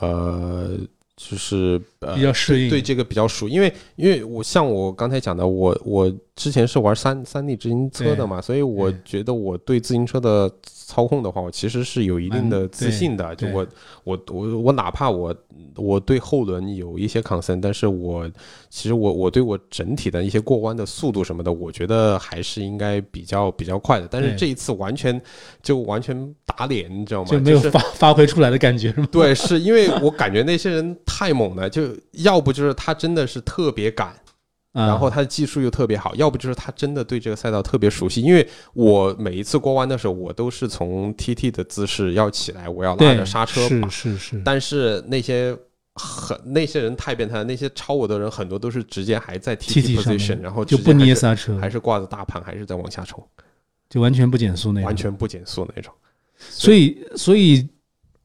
呃，就是呃比较适应，对这个比较熟，因为因为我像我刚才讲的，我我之前是玩三三 D 自行车的嘛，所以我觉得我对自行车的操控的话，我其实是有一定的自信的。就我我我我哪怕我我对后轮有一些 concern，但是我其实我我对我整体的一些过弯的速度什么的，我觉得还是应该比较比较快的。但是这一次完全就完全打脸，你知道吗？就没有是发 发挥出来的感觉是吗？对，是因为我感觉那些人太猛了，就要不就是他真的是特别赶，然后他的技术又特别好，要不就是他真的对这个赛道特别熟悉。因为我每一次过弯的时候，我都是从 TT 的姿势要起来，我要拉着刹车是是是。但是那些很那些人太变态，那些超我的人很多都是直接还在 TT position，然后就不捏刹车，还是挂着大盘，还是在往下冲，就完全不减速那种，完全不减速那种。所以所以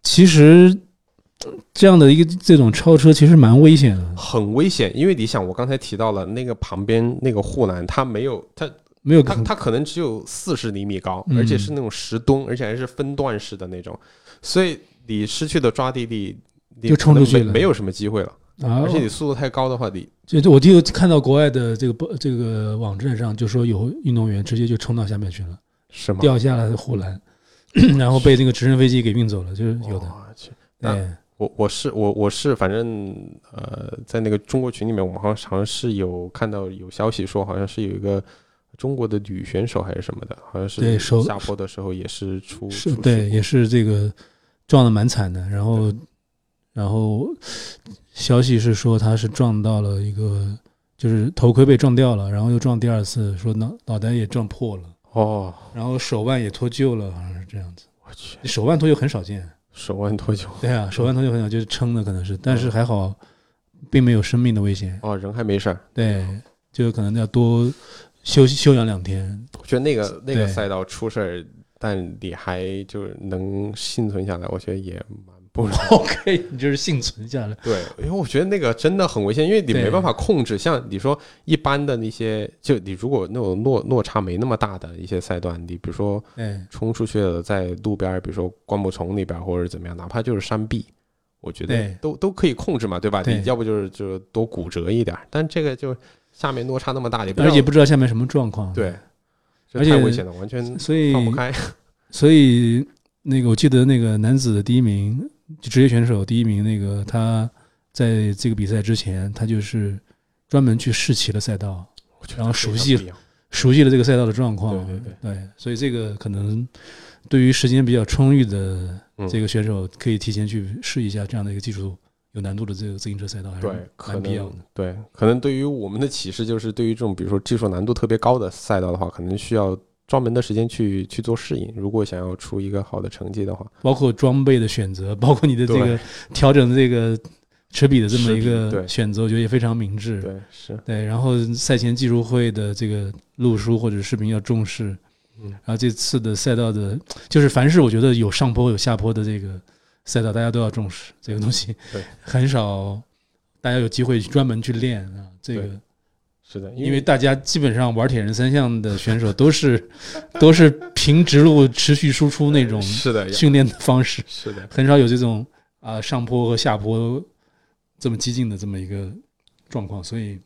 其实。这样的一个这种超车其实蛮危险的，很危险。因为你想，我刚才提到了那个旁边那个护栏，它没有，它没有，它它可能只有四十厘米高，而且是那种石墩，而且还是分段式的那种，所以你失去的抓地力你就冲出去了，没有什么机会了。而且你速度太高的话，你就我就看到国外的这个不这个网站上就说有运动员直接就冲到下面去了，是吗？掉下了护栏，然后被那个直升飞机给运走了，就是有的。对。我我是我我是反正呃，在那个中国群里面，我们好像好像是有看到有消息说，好像是有一个中国的女选手还是什么的，好像是下坡的时候也是出是对，也是这个撞的蛮惨的。然后然后消息是说他是撞到了一个，就是头盔被撞掉了，然后又撞第二次，说脑脑袋也撞破了哦，然后手腕也脱臼了，好像是这样子。我去，手腕脱臼很少见。手腕脱臼，对啊，手腕脱臼很小，就是撑的可能是，但是还好，并没有生命的危险。哦，人还没事儿。对，就可能要多休息休养两天。我觉得那个那个赛道出事儿，但你还就是能幸存下来，我觉得也蛮。OK，你就是幸存下来。对，因为我觉得那个真的很危险，因为你没办法控制。像你说一般的那些，就你如果那种落落差没那么大的一些赛段，你比如说冲出去了，在路边，比如说灌木丛里边或者怎么样，哪怕就是山壁，我觉得都都可以控制嘛，对吧？你要不就是就多骨折一点，但这个就下面落差那么大，你而且不知道下面什么状况。对，而且太危险了，完全所以放不开。所以那个我记得那个男子的第一名。就职业选手第一名那个，他在这个比赛之前，他就是专门去试骑了赛道，然后熟悉了熟悉了这个赛道的状况。对对对，所以这个可能对于时间比较充裕的这个选手，可以提前去试一下这样的一个技术有难度的这个自行车赛道，还是蛮必要的。对，可能对于我们的启示就是，对于这种比如说技术难度特别高的赛道的话，可能需要。专门的时间去去做适应，如果想要出一个好的成绩的话，包括装备的选择，包括你的这个调整这个齿比的这么一个选择，我觉得也非常明智。对，是对。然后赛前技术会的这个录书或者视频要重视。嗯。然后这次的赛道的，就是凡是我觉得有上坡有下坡的这个赛道，大家都要重视这个东西。对。很少大家有机会专门去练啊，这个。是的，因为大家基本上玩铁人三项的选手都是 都是平直路持续输出那种是的训练的方式，是的，很少有这种啊上坡和下坡这么激进的这么一个状况，所以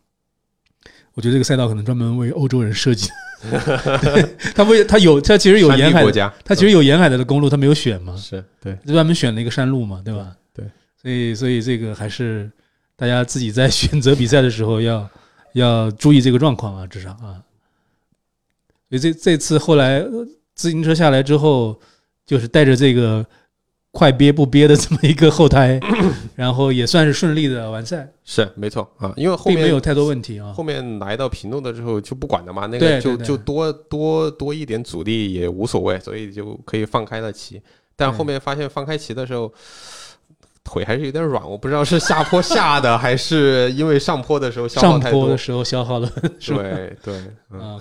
我觉得这个赛道可能专门为欧洲人设计。他为，他有他其实有沿海国家，他其实有沿海的公路，他没有选嘛，是对，就专门选了一个山路嘛，对吧？对，所以所以这个还是大家自己在选择比赛的时候要。要注意这个状况啊，至少啊，所以这这次后来自行车下来之后，就是带着这个快憋不憋的这么一个后胎，然后也算是顺利的完赛。是没错啊，因为后面没有太多问题啊。后面来到平路的之后就不管了嘛，那个就就多多多一点阻力也无所谓，所以就可以放开了骑。但后面发现放开骑的时候。腿还是有点软，我不知道是下坡下的，还是因为上坡的时候消耗太多。上坡的时候消耗了，对对啊，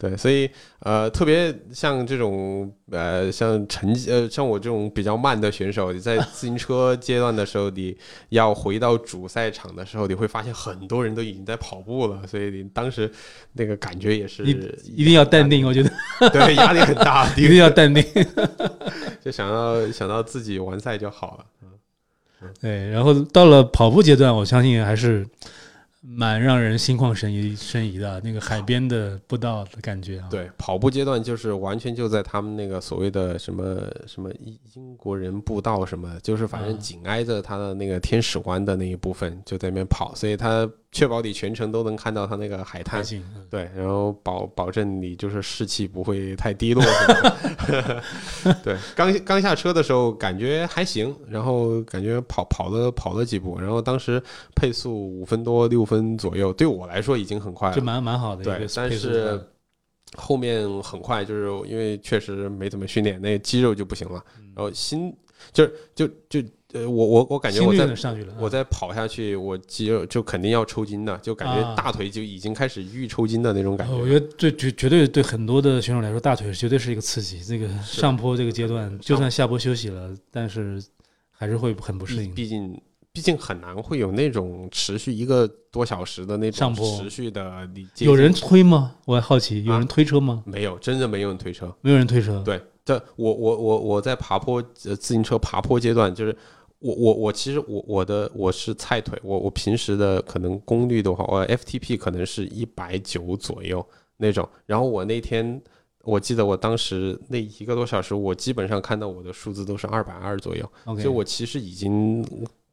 对，所以呃，特别像这种呃，像成绩呃，像我这种比较慢的选手，你在自行车阶段的时候，你要回到主赛场的时候，你会发现很多人都已经在跑步了，所以你当时那个感觉也是一定要淡定，我觉得对压力很大，一定要淡定，就想到想到自己完赛就好了。嗯。对，然后到了跑步阶段，我相信还是蛮让人心旷神怡、神怡的那个海边的步道的感觉啊。对，跑步阶段就是完全就在他们那个所谓的什么什么英英国人步道什么，就是反正紧挨着他的那个天使湾的那一部分就在那边跑，所以他确保你全程都能看到它那个海滩。对，然后保保证你就是士气不会太低落。对，刚刚下车的时候感觉还行，然后感觉跑跑了跑了几步，然后当时配速五分多六分左右，对我来说已经很快了。就蛮蛮好的一个对，但是后面很快，就是因为确实没怎么训练，那肌肉就不行了，然后心就就就呃，我我我感觉我在上去了，我再跑下去，我肌肉就肯定要抽筋的，就感觉啊大腿就已经开始预抽筋的那种感觉。呃我觉得对绝绝对对很多的选手来说，大腿绝对是一个刺激。这个上坡这个阶段，就算下坡休息了，但是还是会很不适应。毕竟毕竟很难会有那种持续一个多小时的那种上坡持续的有人推吗？我还好奇，有啊人推车吗？没有？真的没有人推车。没有人推车。对，这我我我我在爬坡呃自行车爬坡阶段，就是我我我其实我我的我是菜腿，我我平时的可能功率的话，我 FTP 可能是一百九左右那种，然后我那天。我记得我当时那一个多小时，我基本上看到我的数字都是二百二左右所以我其实已经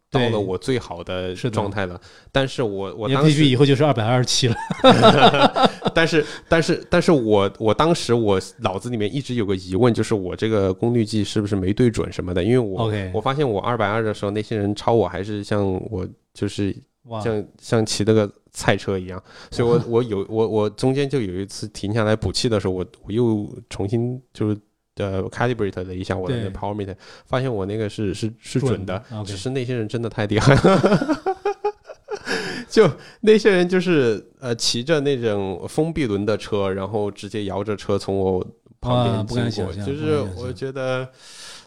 到了我最好的状态了。但是我我当时以后就是二百二十七了。但是，但是，但是我我当时我脑子里面一直有个疑问，就是我这个功率计是不是没对准什么的？因为我我发现我二百二的时候，那些人超我还是像我就是哇，像像骑那个菜车一样，所以我 我有我我中间就有一次停下来补气的时候，我我又重新就是。呃，calibrate 了一下我的 power meter，发现我那个是是是准的只是那些人真的太厉害了。就那些人就是呃骑着那种封闭轮的车，然后直接摇着车从我旁哇边不敢经过，就是我觉得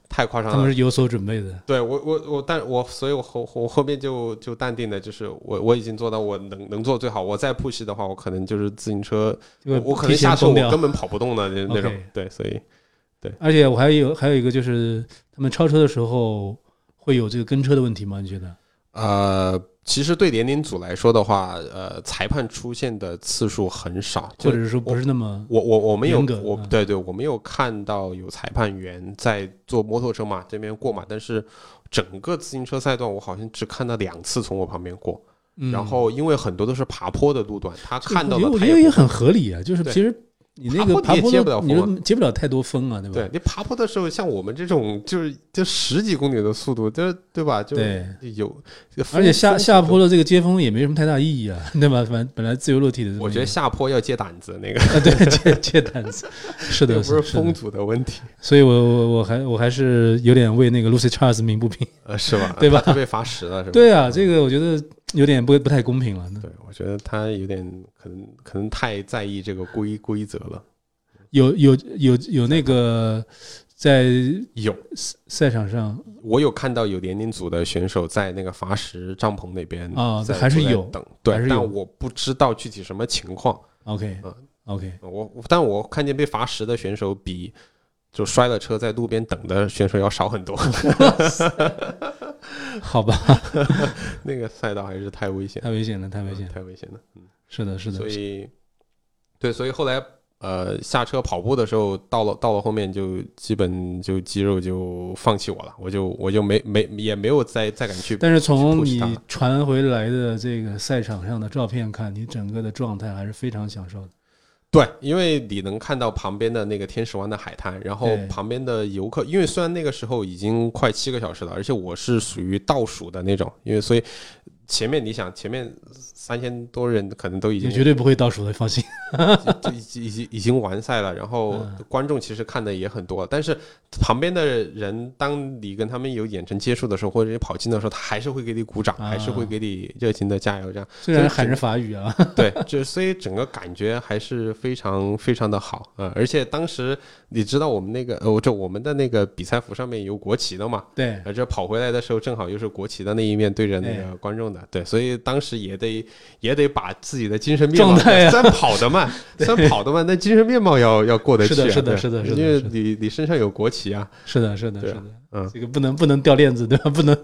太夸张了。他们是有所准备的。对我我我，但我所以我后我后面就就淡定的，就是我我已经做到我能能做最好，我再 push 的话，我可能就是自行车，我我可能下车我根本跑不动的那那种对，所以而且我还有还有一个就是，他们超车的时候会有这个跟车的问题吗？你觉得？呃，其实对年龄组来说的话，呃，裁判出现的次数很少，或者是说不是那么我我我没有我对对，我没有看到有裁判员在坐摩托车嘛这边过嘛，但是整个自行车赛段我好像只看到两次从我旁边过，嗯。然后因为很多都是爬坡的路段，他看到了他也不我觉得也很合理啊，就是其实你那个爬坡也接不了你说接不了太多风啊，对吧？对你爬坡的时候，像我们这种就是就十几公里的速度，这对吧？就对有，而且下下坡，的这个接风也没什么太大意义啊，对吧？反本来自由落体的我觉得下坡要接胆子，那个啊，对，接接胆子，是的，又不是风阻的问题，所以我我我还我还是有点为那个 Lucy Charles 鸣不平。呃，是吧？对吧他被罚十了，是吧？对啊，这个我觉得有点不不太公平了。对，我觉得他有点可能可能太在意这个规规则了。有有有有那个在有，赛场上我有看到有年龄组的选手在那个罚时帐篷那边啊在还是有等，对，有但我不知道具体什么情况。OK 嗯 OK，我我但我看见被罚时的选手比就摔了车在路边等的选手要少很多。好吧，那个赛道还是太危险，太危险了，太危险了。太危险了。嗯，是的，是的所，以对，所以后来呃下车跑步的时候，到了到了后面就基本就肌肉就放弃我了，我就我就没没也没有再再敢去。但是从你传回来的这个赛场上的照片看，你整个的状态还是非常享受的。对，因为你能看到旁边的那个天使湾的海滩，然后旁边的游客，因为虽然那个时候已经快七个小时了，而且我是属于倒数的那种，因为所以前面你想前面三千多人可能都已经你绝对不会倒数的，放心。就已经已经已经完赛了，然后嗯。观众其实看的也很多，但是旁边的人，当你跟他们有眼神接触的时候，或者你跑近的时候，他还是会给你鼓掌，啊。还是会给你热情的加油，这样。虽然喊着法语啊，对，就所以整个感觉还是非常非常的好啊、呃而且当时你知道我们那个呃，就我们的那个比赛服上面有国旗的嘛，对，而这跑回来的时候正好又是国旗的那一面对着那哎个观众的，对，所以当时也得也得把自己的精神面貌，虽然 跑得慢，虽然跑得慢，但精神面貌要要过得去、啊，是的是的是的是的因为你你身上有国旗啊，是的，是的，是的，嗯，这个不能不能掉链子，对吧？不能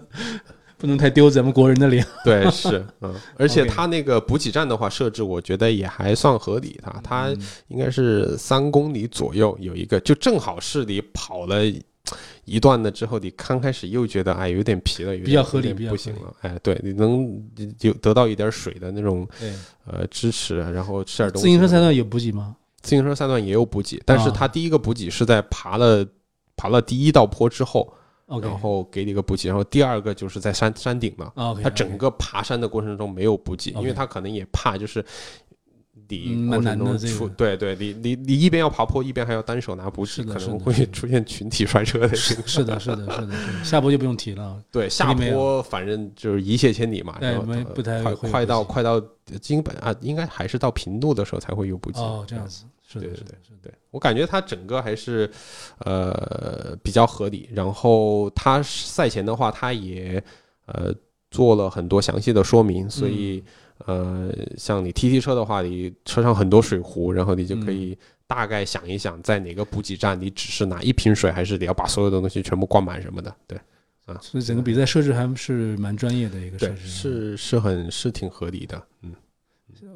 不能太丢咱们国人的脸。对，是，嗯，而且他那个补给站的话设置，我觉得也还算合理，它它嗯应该是三公里左右有一个，就正好是你跑了一段了之后，你刚开始又觉得哎有点疲了，有点比较合理比较不行了。哎，对，你能有得到一点水的那种，呃支持，然后吃点东西。自行车赛段有补给吗？自行车赛段也有补给，但是啊它第一个补给是在爬了爬了第一道坡之后然后给你一个补给，然后第二个就是在山山顶了。他整个爬山的过程中没有补给，因为他可能也怕就是你嗯过程中蛮难的出，个对对，你你你一边要爬坡，一边还要单手拿补给，是可能会出现群体摔车的情况。是的，是的，是的，是的，下坡就不用提了。对，下坡反正就是一泻千里嘛，对不太快快到快到基本啊，应该还是到平路的时候才会有补给。哦，这样子，是的，对对是的，是的。对我感觉它整个还是呃比较合理。然后它赛前的话，它也呃做了很多详细的说明，所以、呃，像你 T T 车的话，你车上很多水壶，然后你就可以大概想一想，在哪个补给站你只是拿一瓶水，还是得要把所有的东西全部灌满什么的。对啊所以整个比赛设置还是蛮专业的一个设，置。，是是很是挺合理的。嗯，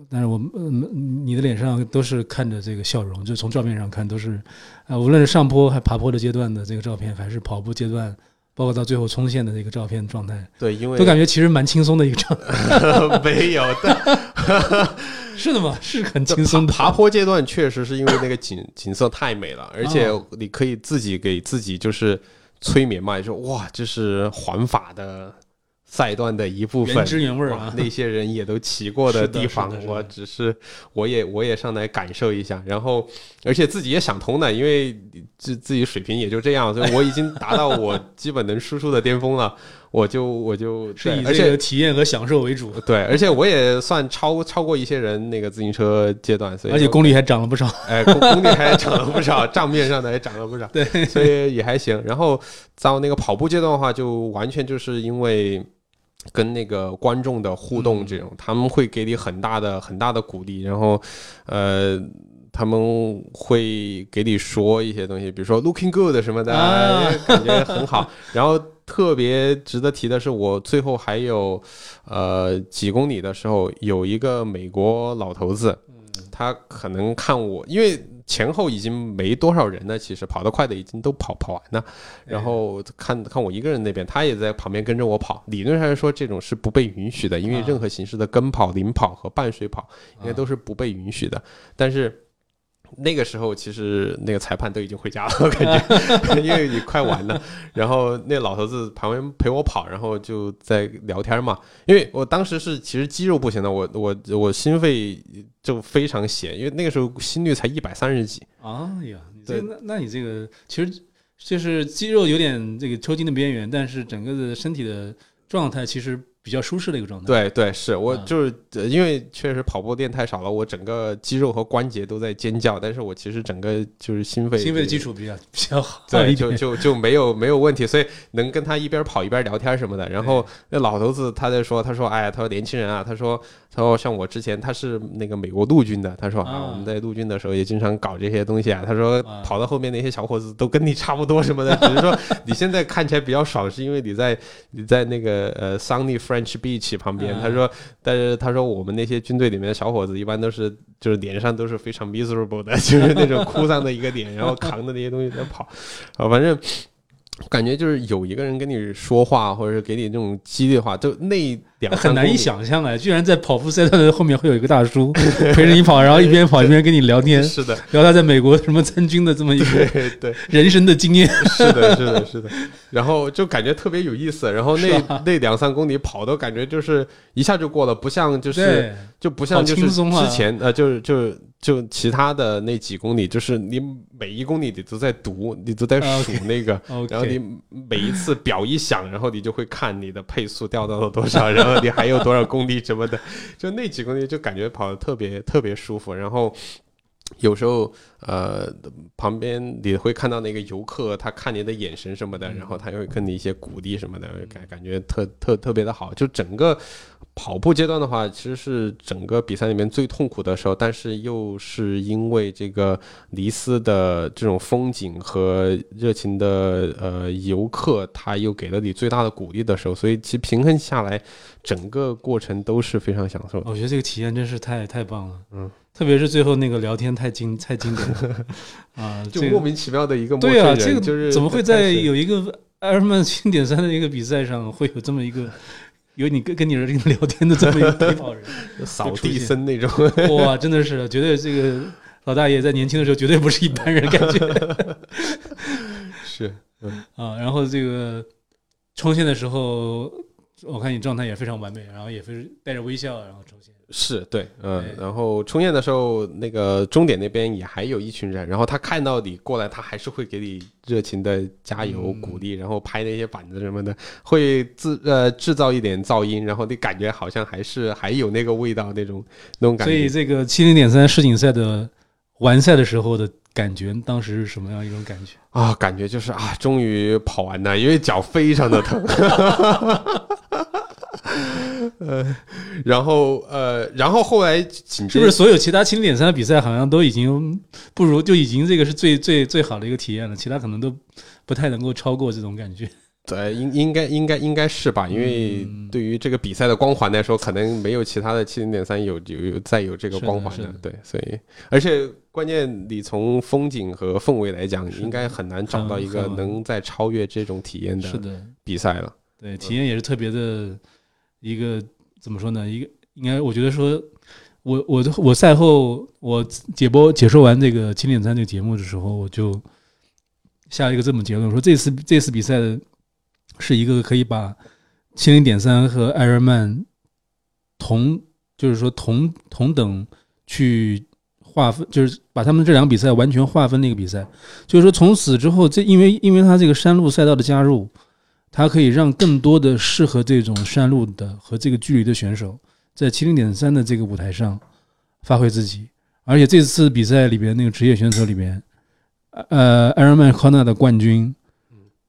但是我们、嗯，你的脸上都是看着这个笑容，就从照片上看都是，啊、无论是上坡还爬坡的阶段的这个照片，还是跑步阶段，包括到最后冲线的这个照片状态，对，因为都感觉其实蛮轻松的一个状态。没有的。是的吗，是很轻松的。爬爬坡阶段确实是因为那个景景色太美了，而且哦你可以自己给自己就是催眠嘛，就说哇，这是环法的赛段的一部分原。汁原味儿啊，那些人也都骑过的地方我只是我也我也上来感受一下，然后而且自己也想通了，因为自自己水平也就这样，所以我已经达到我基本能输出的巅峰了，我就我就是以这个体验和享受为主，对，而且我也算超超过一些人那个自行车阶段，所以而且功率还涨了不少。哎功功率还涨了不少，账面上的也涨了不少，对，所以也还行。然后到那个跑步阶段的话，就完全就是因为。跟那个观众的互动，这种、他们会给你很大的很大的鼓励，然后，呃，他们会给你说一些东西，比如说 “looking good” 什么的，感觉很好。然后特别值得提的是，我最后还有呃几公里的时候，有一个美国老头子，他可能看我，因为前后已经没多少人了，其实跑得快的已经都跑跑完了，然后看看我一个人那边，他也在旁边跟着我跑。理论上来说，这种是不被允许的，因为啊任何形式的跟跑、领跑和伴随跑应该都是不被允许的。但是那个时候，其实那个裁判都已经回家了，我 感觉，因为你快完了。然后那老头子旁边陪我跑，然后就在聊天嘛。因为我当时是其实肌肉不行的，我我我心肺就非常闲，因为那个时候心率才一百三十几。啊呀，你这对那那你这个其实就是肌肉有点这个抽筋的边缘，但是整个的身体的状态其实比较舒适的一个状态。对对，是我嗯就是、呃因为确实跑步练太少了，我整个肌肉和关节都在尖叫，但是我其实整个就是心肺心肺的基础比较比较好对，就就就没有没有问题，所以能跟他一边跑一边聊天什么的。然后那老头子他在说，他说，哎呀，他说年轻人啊，他说他说像我之前他是那个美国陆军的，他说啊，啊我们在陆军的时候也经常搞这些东西啊。他说啊跑到后面那些小伙子都跟你差不多什么的，只是说你现在看起来比较爽，是因为你在你在那个呃 Sunny French Beach 旁边。啊他说，但是他说我们那些军队里面的小伙子一般都是就是脸上都是非常 miserable 的，就是那种哭丧的一个脸，然后扛着那些东西在跑。啊，反正感觉就是有一个人跟你说话，或者是给你这种激励的话，就那两很难以想象哎，居然在跑步赛段的后面会有一个大叔 陪着你跑，然后一边跑一边跟你聊天，是的，聊他在美国什么参军的这么一个 对对，人生的经验。是的，是的，是的。然后就感觉特别有意思，然后那吧？那两三公里跑都感觉就是一下就过了，不像就是，就不像就是之前呃，就是就是就其他的那几公里，就是你每一公里你都在读，你都在啊数那个。然后你每一次表一响，然后你就会看你的配速掉到了多少，然后你还有多少公里什么的，就那几公里就感觉跑的特别特别舒服。然后有时候呃旁边你会看到那个游客，他看你的眼神什么的，然后他会跟你一些鼓励什么的，感感觉特特特别的好。就整个跑步阶段的话，其实是整个比赛里面最痛苦的时候，但是又是因为这个尼斯的这种风景和热情的呃游客，他又给了你最大的鼓励的时候，所以其实平衡下来，整个过程都是非常享受的。我觉得这个体验真是太太棒了。嗯，特别是最后那个聊天太经太经典了 啊，就莫名其妙的一个陌对啊，这个就是怎么会在有一个埃尔曼经典赛的一个比赛上会有这么一个有你跟跟你儿子聊天的这么一个陪跑人？扫地僧那种？哇，真的是，绝对这个老大爷在年轻的时候绝对不是一般人，感觉 是，嗯啊。然后这个冲线的时候，我看你状态也非常完美，然后也非常带着微笑，然后冲线。是对，嗯，然后冲线的时候，那个终点那边也还有一群人，然后他看到你过来，他还是会给你热情的加油嗯鼓励，然后拍那些板子什么的，会制呃制造一点噪音，然后你感觉好像还是还有那个味道那种那种感觉所以。这个七零点三世锦赛的完赛的时候的感觉，当时是什么样一种感觉？啊，感觉就是啊，终于跑完了，因为脚非常的疼。呃，然后呃，然后后来紧接是不是所有其他七零点三的比赛好像都已经不如，就已经这个是最最最好的一个体验了，其他可能都不太能够超过这种感觉。对，应应该应该应该是吧？因为嗯对于这个比赛的光环来说，可能没有其他的七零点三有有有再有这个光环是的对，所以而且关键你从风景和氛围来讲，应该很难找到一个能再超越这种体验的是的，比赛了。对，体验也是特别的一个怎么说呢？一个应该我觉得说，我我我赛后我解播解说完这个七点三这个节目的时候，我就下一个这么结论，说这次这次比赛是一个可以把七零点三和艾尔曼同就是说同同等去划分，就是把他们这两个比赛完全划分的一个比赛。就是说从此之后，这因为因为他这个山路赛道的加入，它可以让更多的适合这种山路的和这个距离的选手，在七零点三的这个舞台上发挥自己。而且这次比赛里边那个职业选手里边，呃，艾尔曼康纳的冠军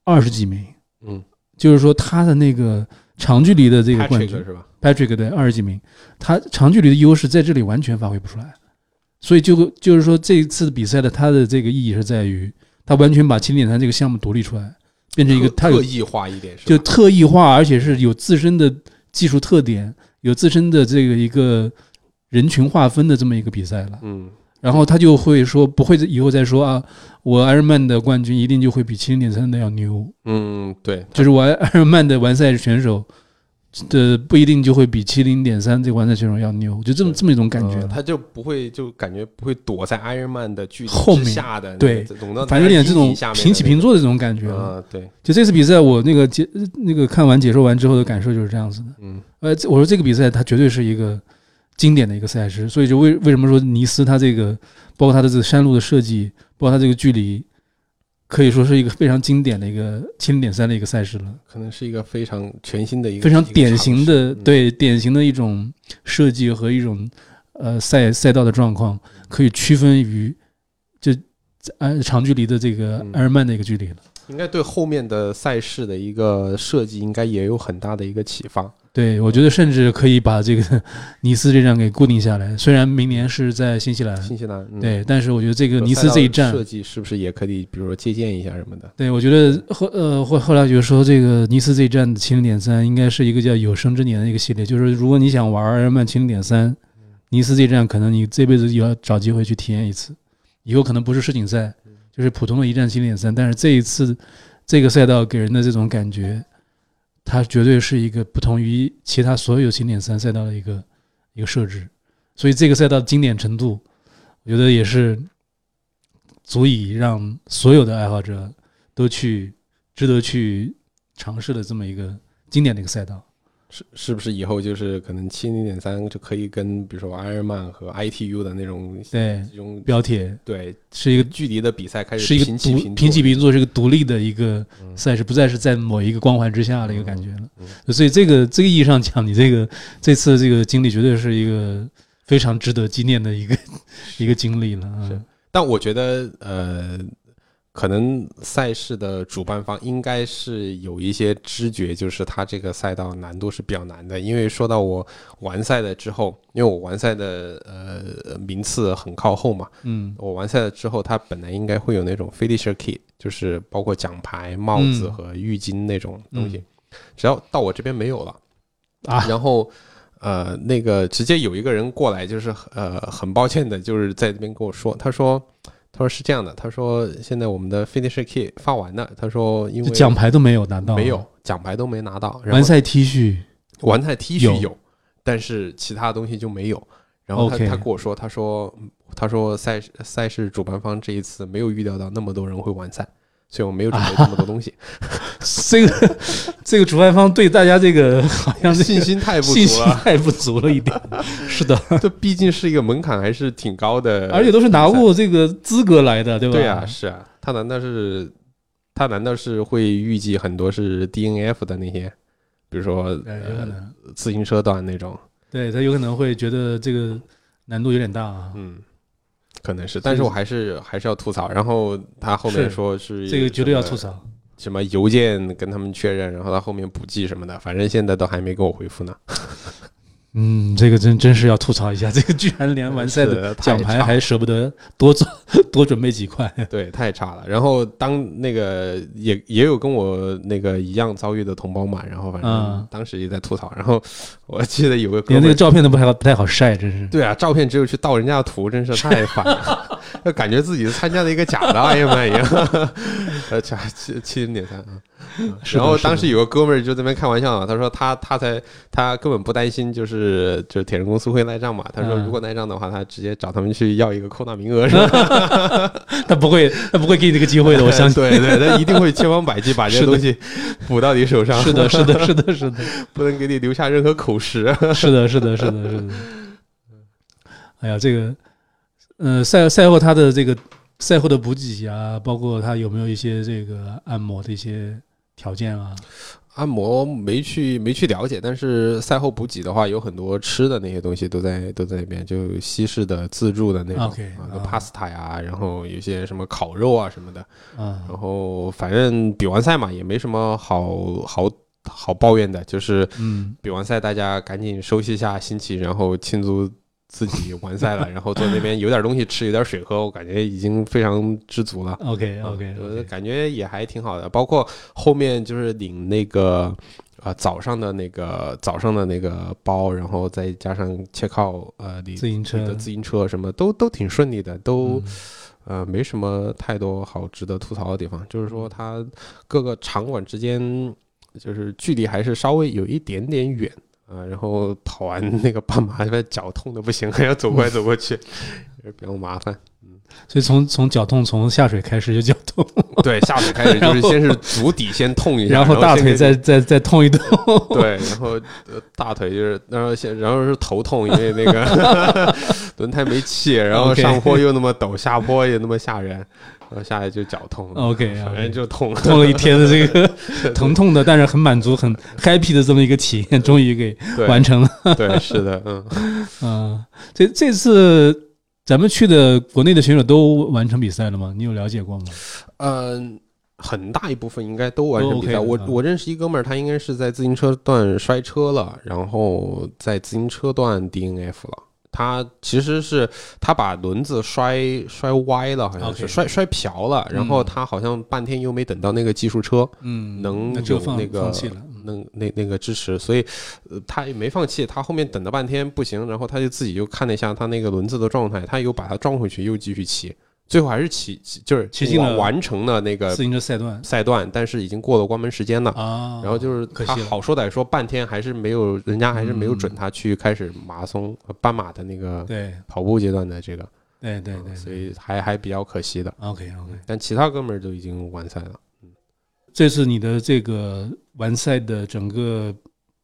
二十几名，嗯。就是说他的那个长距离的这个冠军，Patrick 是吧？Patrick 对二十几名，他长距离的优势在这里完全发挥不出来，所以就就是说这一次比赛的它的这个意义是在于，他完全把七零点三这个项目独立出来，变成一个特他有特异化一点？就特异化，而且是有自身的技术特点，有自身的这个一个人群划分的这么一个比赛了。嗯然后他就会说，不会以后再说啊，我埃尔曼的冠军一定就会比七零点三的要牛，嗯，对，就是我埃尔曼的完赛选手的不一定就会比七零点三这个完赛选手要牛，就这么这么一种感觉。呃他就不会就感觉不会躲在 Iron Man 的距离之后面下的，对懂反正有点这种平起平坐的这种感觉。啊，对，就这次比赛，我那个解那个看完解说完之后的感受就是这样子的。嗯呃，这我说这个比赛它绝对是一个经典的一个赛事，所以就为为什么说尼斯它这个包括它的这个山路的设计，包括它这个距离，可以说是一个非常经典的一个七零点三的一个赛事了，可能是一个非常全新的一个非常典型的嗯。对典型的一种设计和一种呃赛赛道的状况，可以区分于就呃长距离的这个嗯。埃尔曼的一个距离了。应该对后面的赛事的一个设计，应该也有很大的一个启发。对，我觉得甚至可以把这个尼斯这站给固定下来。虽然明年是在新西兰，新西兰，嗯，对，但是我觉得这个尼斯这一站设，计是不是也可以，比如说借鉴一下什么的？对我觉得后呃后后来就说这个尼斯这一站的七零点三应该是一个叫有生之年的一个系列，就是如果你想玩埃尔曼七零点三，尼斯这一站可能你这辈子也要找机会去体验一次，以后可能不是世锦赛，就是普通的一站七零点三，但是这一次这个赛道给人的这种感觉，它绝对是一个不同于其他所有经典三赛道的一个一个设置，所以这个赛道的经典程度，我觉得也是足以让所有的爱好者都去值得去尝试的这么一个经典的一个赛道。是是不是以后就是可能七零点三就可以跟比如说 Iron Man 和 ITU 的那种对，这种标铁对是一个距离的比赛开始是一个平起独平坐平坐，是一个独立的一个嗯赛事，不再是在某一个光环之下的一个感觉了。嗯所以这个这个意义上讲，你这个这次这个经历绝对是一个非常值得纪念的一个 一个经历了啊。是但我觉得，呃，可能赛事的主办方应该是有一些知觉，就是它这个赛道难度是比较难的。因为说到我完赛了之后，因为我完赛的呃名次很靠后嘛，嗯我完赛了之后，它本来应该会有那种 finisher kit，就是包括奖牌、帽子嗯和浴巾那种东西，只要到我这边没有了。啊，然后，呃，那个直接有一个人过来，就是呃，很抱歉的，就是在这边跟我说，他说，他说是这样的，他说现在我们的 finish key 发完了，他说因为奖牌都没有拿到，没有奖牌都没拿到，完赛 T 恤，完赛 T 恤有。有，但是其他东西就没有。然后他他跟我说，他说他说赛事赛事主办方这一次没有预料到那么多人会完赛，所以我没有准备这么多东西，这个这个主办方对大家这个好像是信心太不信心足了。太不足了一点。是的，这毕竟是一个门槛还是挺高的，而且都是拿过这个资格来的，对吧？对啊，是啊，他难道是他难道是会预计很多是 DNF 的那些，比如说呃，自行车段那种，对他有可能会觉得这个难度有点大啊。嗯，可能是，但是我还是还是要吐槽。然后他后面说是这个绝对要吐槽。什么邮件跟他们确认，然后他后面补寄什么的，反正现在都还没给我回复呢。嗯，这个真真是要吐槽一下，这个居然连完赛的奖牌还舍不得多做多准备几块。对，太差了。然后当那个也也有跟我那个一样遭遇的同胞嘛，然后反正嗯当时也在吐槽。然后我记得有个哥连那个，照片都不太不太好晒，真是。对啊，照片只有去盗人家的图，真是太 烦了，就感觉自己参加了一个假的 Ironman 一样。呃，假七七零点三啊。然后当时有个哥们儿就在那边开玩笑嘛，他说他他才他根本不担心，就是就是铁人公司会赖账嘛。他说嗯如果赖账的话，他直接找他们去要一个扣纳名额，是吧？他不会，他不会给你这个机会的，我相信。对对，他一定会千方百计把这些东西补到你手上，是的，是的，是的，是的，不能给你留下任何口实。是的，是的，是的，是的。哎呀，这个，呃，赛赛后他的这个赛后的补给啊，包括他有没有一些这个按摩的一些条件啊？按摩没去没去了解，但是赛后补给的话，有很多吃的那些东西都在都在那边，就西式的自助的那种啊，pasta 呀，然后有些什么烤肉啊什么的，啊，然后反正比完赛嘛，也没什么好好好抱怨的，就是嗯，比完赛大家赶紧收拾一下心情，然后庆祝自己完赛了，然后坐那边有点东西吃，有点水喝，我感觉已经非常知足了。OK 啊 OK 我感觉也还挺好的。包括后面就是领那个呃早上的那个早上的那个包，然后再加上切靠呃你自行车你的自行车什么都都挺顺利的，都、嗯呃没什么太多好值得吐槽的地方。就是说它各个场馆之间就是距离还是稍微有一点点远。啊，然后跑完那个半马，脚痛的不行，还要走过来走过去，比较麻烦。嗯所以从从脚痛从下水开始就脚痛，对，下水开始 就是先是足底先痛一下，然后大腿再再再痛一痛。对，然后呃大腿就是，然后先然后是头痛，因为那个轮胎没气，然后上坡又那么陡，下坡也那么吓人，然后下来就脚痛 OK，反正就痛。痛了一天的这个 疼痛的，但是很满足、很 happy 的这么一个体验，终于给完成了。对，是的，嗯，嗯，这这次咱们去的国内的选手都完成比赛了吗？你有了解过吗？嗯，很大一部分应该都完成比赛。我啊我认识一哥们儿，他应该是在自行车段摔车了，然后在自行车段 DNF 了。他其实是他把轮子摔摔歪了，好像是摔摔瓢了，然后嗯他好像半天又没等到那个技术车嗯能有那就放那个能那那个支持，所以呃他也没放弃。他后面等了半天不行，然后他就自己又看了一下他那个轮子的状态，他又把它装回去，又继续骑，最后还是骑骑就是骑进了完完成了那个自行车赛段赛段，但是已经过了关门时间了。啊，然后就是他可惜好说歹说，半天还是没有，人家还是没有准嗯他去开始马拉松、呃斑马的那个对跑步阶段的这个，对对对，所以还还比较可惜的。OK OK。但其他哥们儿都已经完赛了。这是你的这个完赛的整个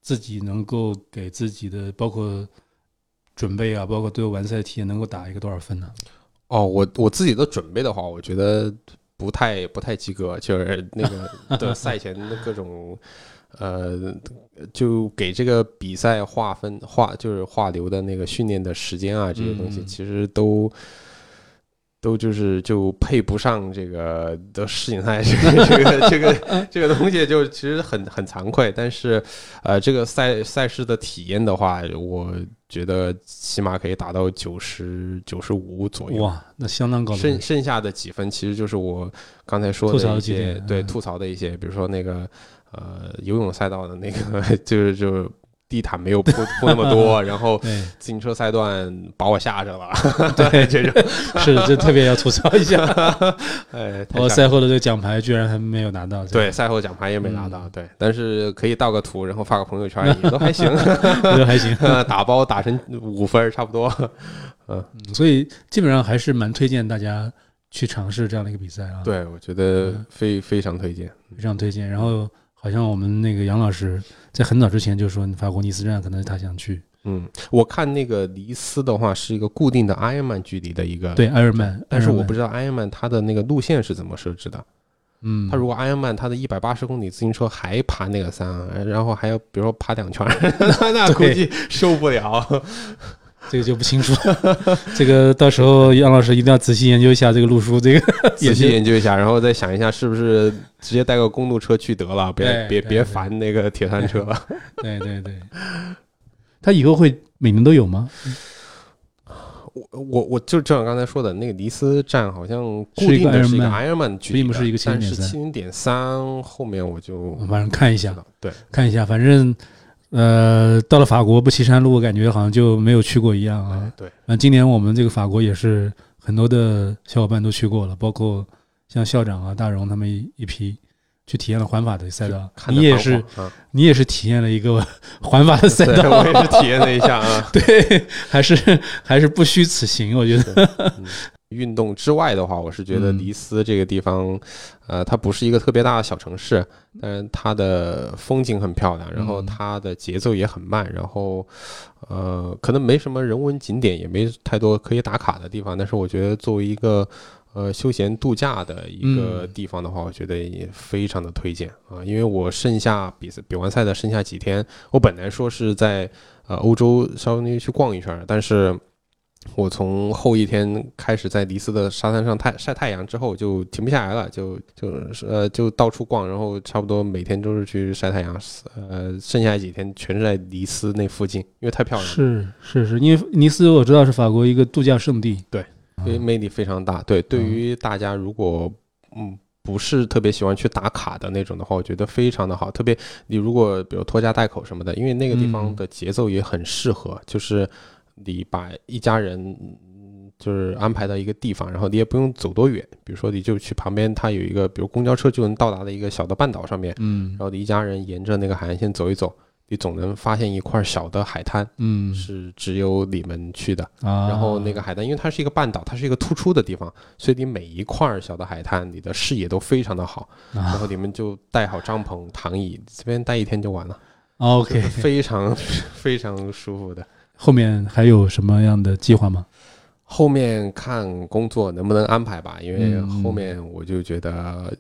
自己能够给自己的包括准备啊，包括对完赛体验能够打一个多少分呢？哦，我我自己的准备的话，我觉得不太不太及格，就是那个 的赛前的各种。呃，就给这个比赛划分划就是划流的那个训练的时间啊，这些东西嗯其实都都就是就配不上这个的世锦赛这个这个这个这个东西，就其实很很惭愧。但是呃，这个赛赛事的体验的话，我觉得起码可以达到九十九十五左右。哇，那相当高。剩剩下的几分其实就是我刚才说的一些对吐槽的一些，比如说那个呃游泳赛道的那个，就是就地毯没有铺 铺那么多，然后自行车赛段把我吓着了。对，这种，是这特别要吐槽一下。哎，太我赛后的这个奖牌居然还没有拿到，对，赛后奖牌也没拿嗯到，对，但是可以盗个图，然后发个朋友圈，也都还行，这个还行。打包打成五分儿差不多。嗯所以基本上还是蛮推荐大家去尝试这样的一个比赛啊，，对，我觉得嗯非非常推荐。非常推荐。然后好像我们那个杨老师在很早之前就说，法国尼斯站可能他想去，嗯，我看那个尼斯的话是一个固定的 Ironman 距离的一个，对，艾尔曼，但是我不知知道 Ironman 它的那个路线是怎么设置的。嗯，他如果 Ironman 它的一百八十公里自行车还爬那个山，然后还要比如说爬两圈儿，那估计受不了。这个就不清楚，这个到时候杨老师一定要仔细研究一下这个路书，这个仔细研究一下，然后再想一下是不是直接带个公路车去得了，别别别烦那个铁三车了。对对对，他以后会每年都有吗？我我我就正像刚才说的那个尼斯站，好像固是一个定的是一个 Ironman 并不是一个但是70.3七零点三后面我就晚上看一下对，看一下，反正呃，到了法国不骑山路，感觉好像就没有去过一样啊。那今年我们这个法国也是很多的小伙伴都去过了，包括像校长啊、大荣他们一一批去体验了环法的赛道。你也是，啊，你也是体验了一个 环法的赛，道，我也是体验了一下啊。对，还是还是不虚此行，我觉得。嗯运动之外的话，我是觉得嗯尼斯这个地方，呃，它不是一个特别大的小城市，但是它的风景很漂亮，然后嗯它的节奏也很慢，然后呃，可能没什么人文景点，也没太多可以打卡的地方，但是我觉得作为一个呃休闲度假的一个嗯。地方的话，我觉得也非常的推荐啊，因为我剩下比赛比完赛的剩下几天，我本来说是在呃欧洲稍微去逛一圈，但是。我从后一天开始在尼斯的沙滩上太晒太阳之后，就停不下来了，就就是呃就到处逛，然后差不多每天都是去晒太阳，呃，剩下几天全是在尼斯那附近，因为太漂亮了，是是是，因为尼斯我知道是法国一个度假胜地，因为魅力非常大。对，对于大家如果嗯不是特别喜欢去打卡的那种的话，我觉得非常的好。特别你如果比如拖家带口什么的，因为那个地方嗯的节奏也很适合，就是你把一家人。嗯就是安排到一个地方，然后你也不用走多远，比如说你就去旁边，它有一个比如公交车就能到达的一个小的半岛上面，嗯然后你一家人沿着那个海岸线走一走，你总能发现一块小的海滩嗯是只有你们去的。啊，然后那个海滩，因为它是一个半岛，它是一个突出的地方，所以你每一块小的海滩，你的视野都非常的好。然啊后你们就带好帐篷、躺椅，这边待一天就完了，就，OK，非常非常舒服的。后面还有什么样的计划吗？后面看工作能不能安排吧，因为嗯后面我就觉得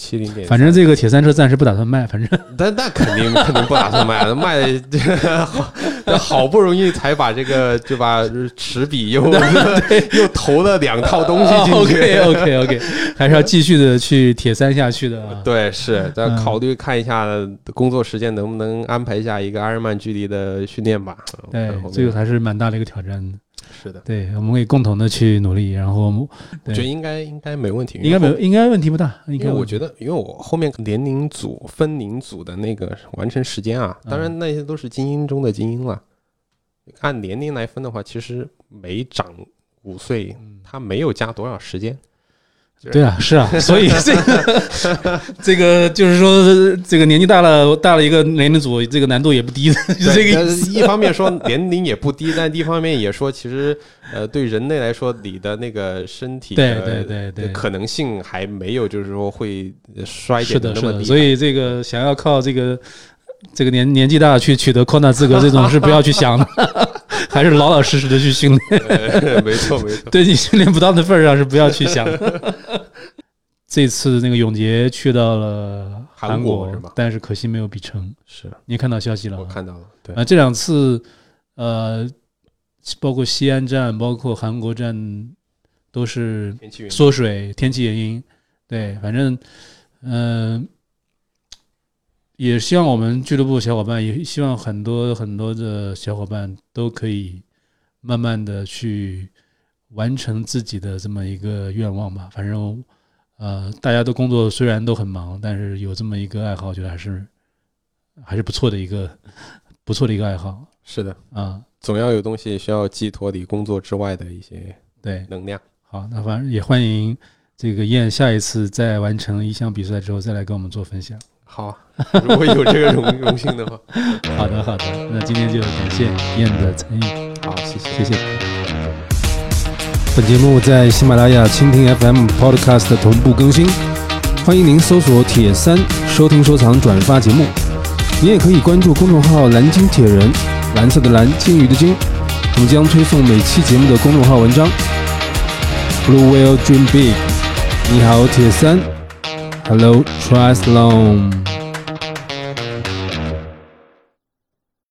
七零点，反正这个铁三车暂时不打算卖，反正但那肯定肯定不打算卖了，卖这个 好好不容易才把这个就把齿比又 又投了两套东西进去。OK OK OK，还是要继续的去铁三下去的啊。对，是再嗯考虑看一下工作时间能不能安排一下一个阿尔曼距离的训练吧。对，这个还是蛮大的一个挑战的。是的，对，我们可以共同的去努力，然后我们我觉得应该应该没问题，应该没应该问题不大，应因为我觉得，因为我后面年龄组分龄组的那个完成时间啊，当嗯然那些都是精英中的精英了。按年龄来分的话，其实每长五岁，他没有加多少时间。对啊，是啊，所以 这个这个就是说，这个年纪大了，大了一个年龄组，这个难度也不低的，就这个意思。一方面说 年龄也不低，但一方面也说，其实呃，对人类来说，你的那个身体对的对对对可能性还没有，就是说会衰是的，是的，减那么低。所以这个想要靠这个这个年年纪大去取得扩大资格，这种是不要去想的，还是老老实实的去训练。呃没错没错，对你训练不到的份儿上是不要去想的。这次那个永杰去到了韩韩国国是吧但是可惜没有比成。是你看到消息了吗？我看到了，对啊，这两次呃，包括西安站，包括韩国站，都是缩水，天气原因。对，反正嗯、也希望我们俱乐部小伙伴，也希望很多很多的小伙伴都可以慢慢的去完成自己的这么一个愿望吧。反正呃，大家的工作虽然都很忙，但是有这么一个爱好，我觉得还是还是不错的一个不错的一个爱好。是的，啊，总要有东西需要寄托你工作之外的一些对，能量。好，那反正也欢迎这个燕下一次在完成一项比赛之后再来跟我们做分享。好，如果有这个荣荣幸的话，好的，好的，那今天就感谢燕的参与，好，谢谢，谢谢。本节目在喜马拉雅、蜻蜓 FM、Podcast 同步更新，欢迎您搜索“铁三”收听、收藏、转发节目。你也可以关注公众号“蓝鲸铁人”，蓝色的蓝，鲸鱼的鲸，我们将推送每期节目的公众号文章。Blue Whale Dream Big，你好，铁三。Hello, Triathlon.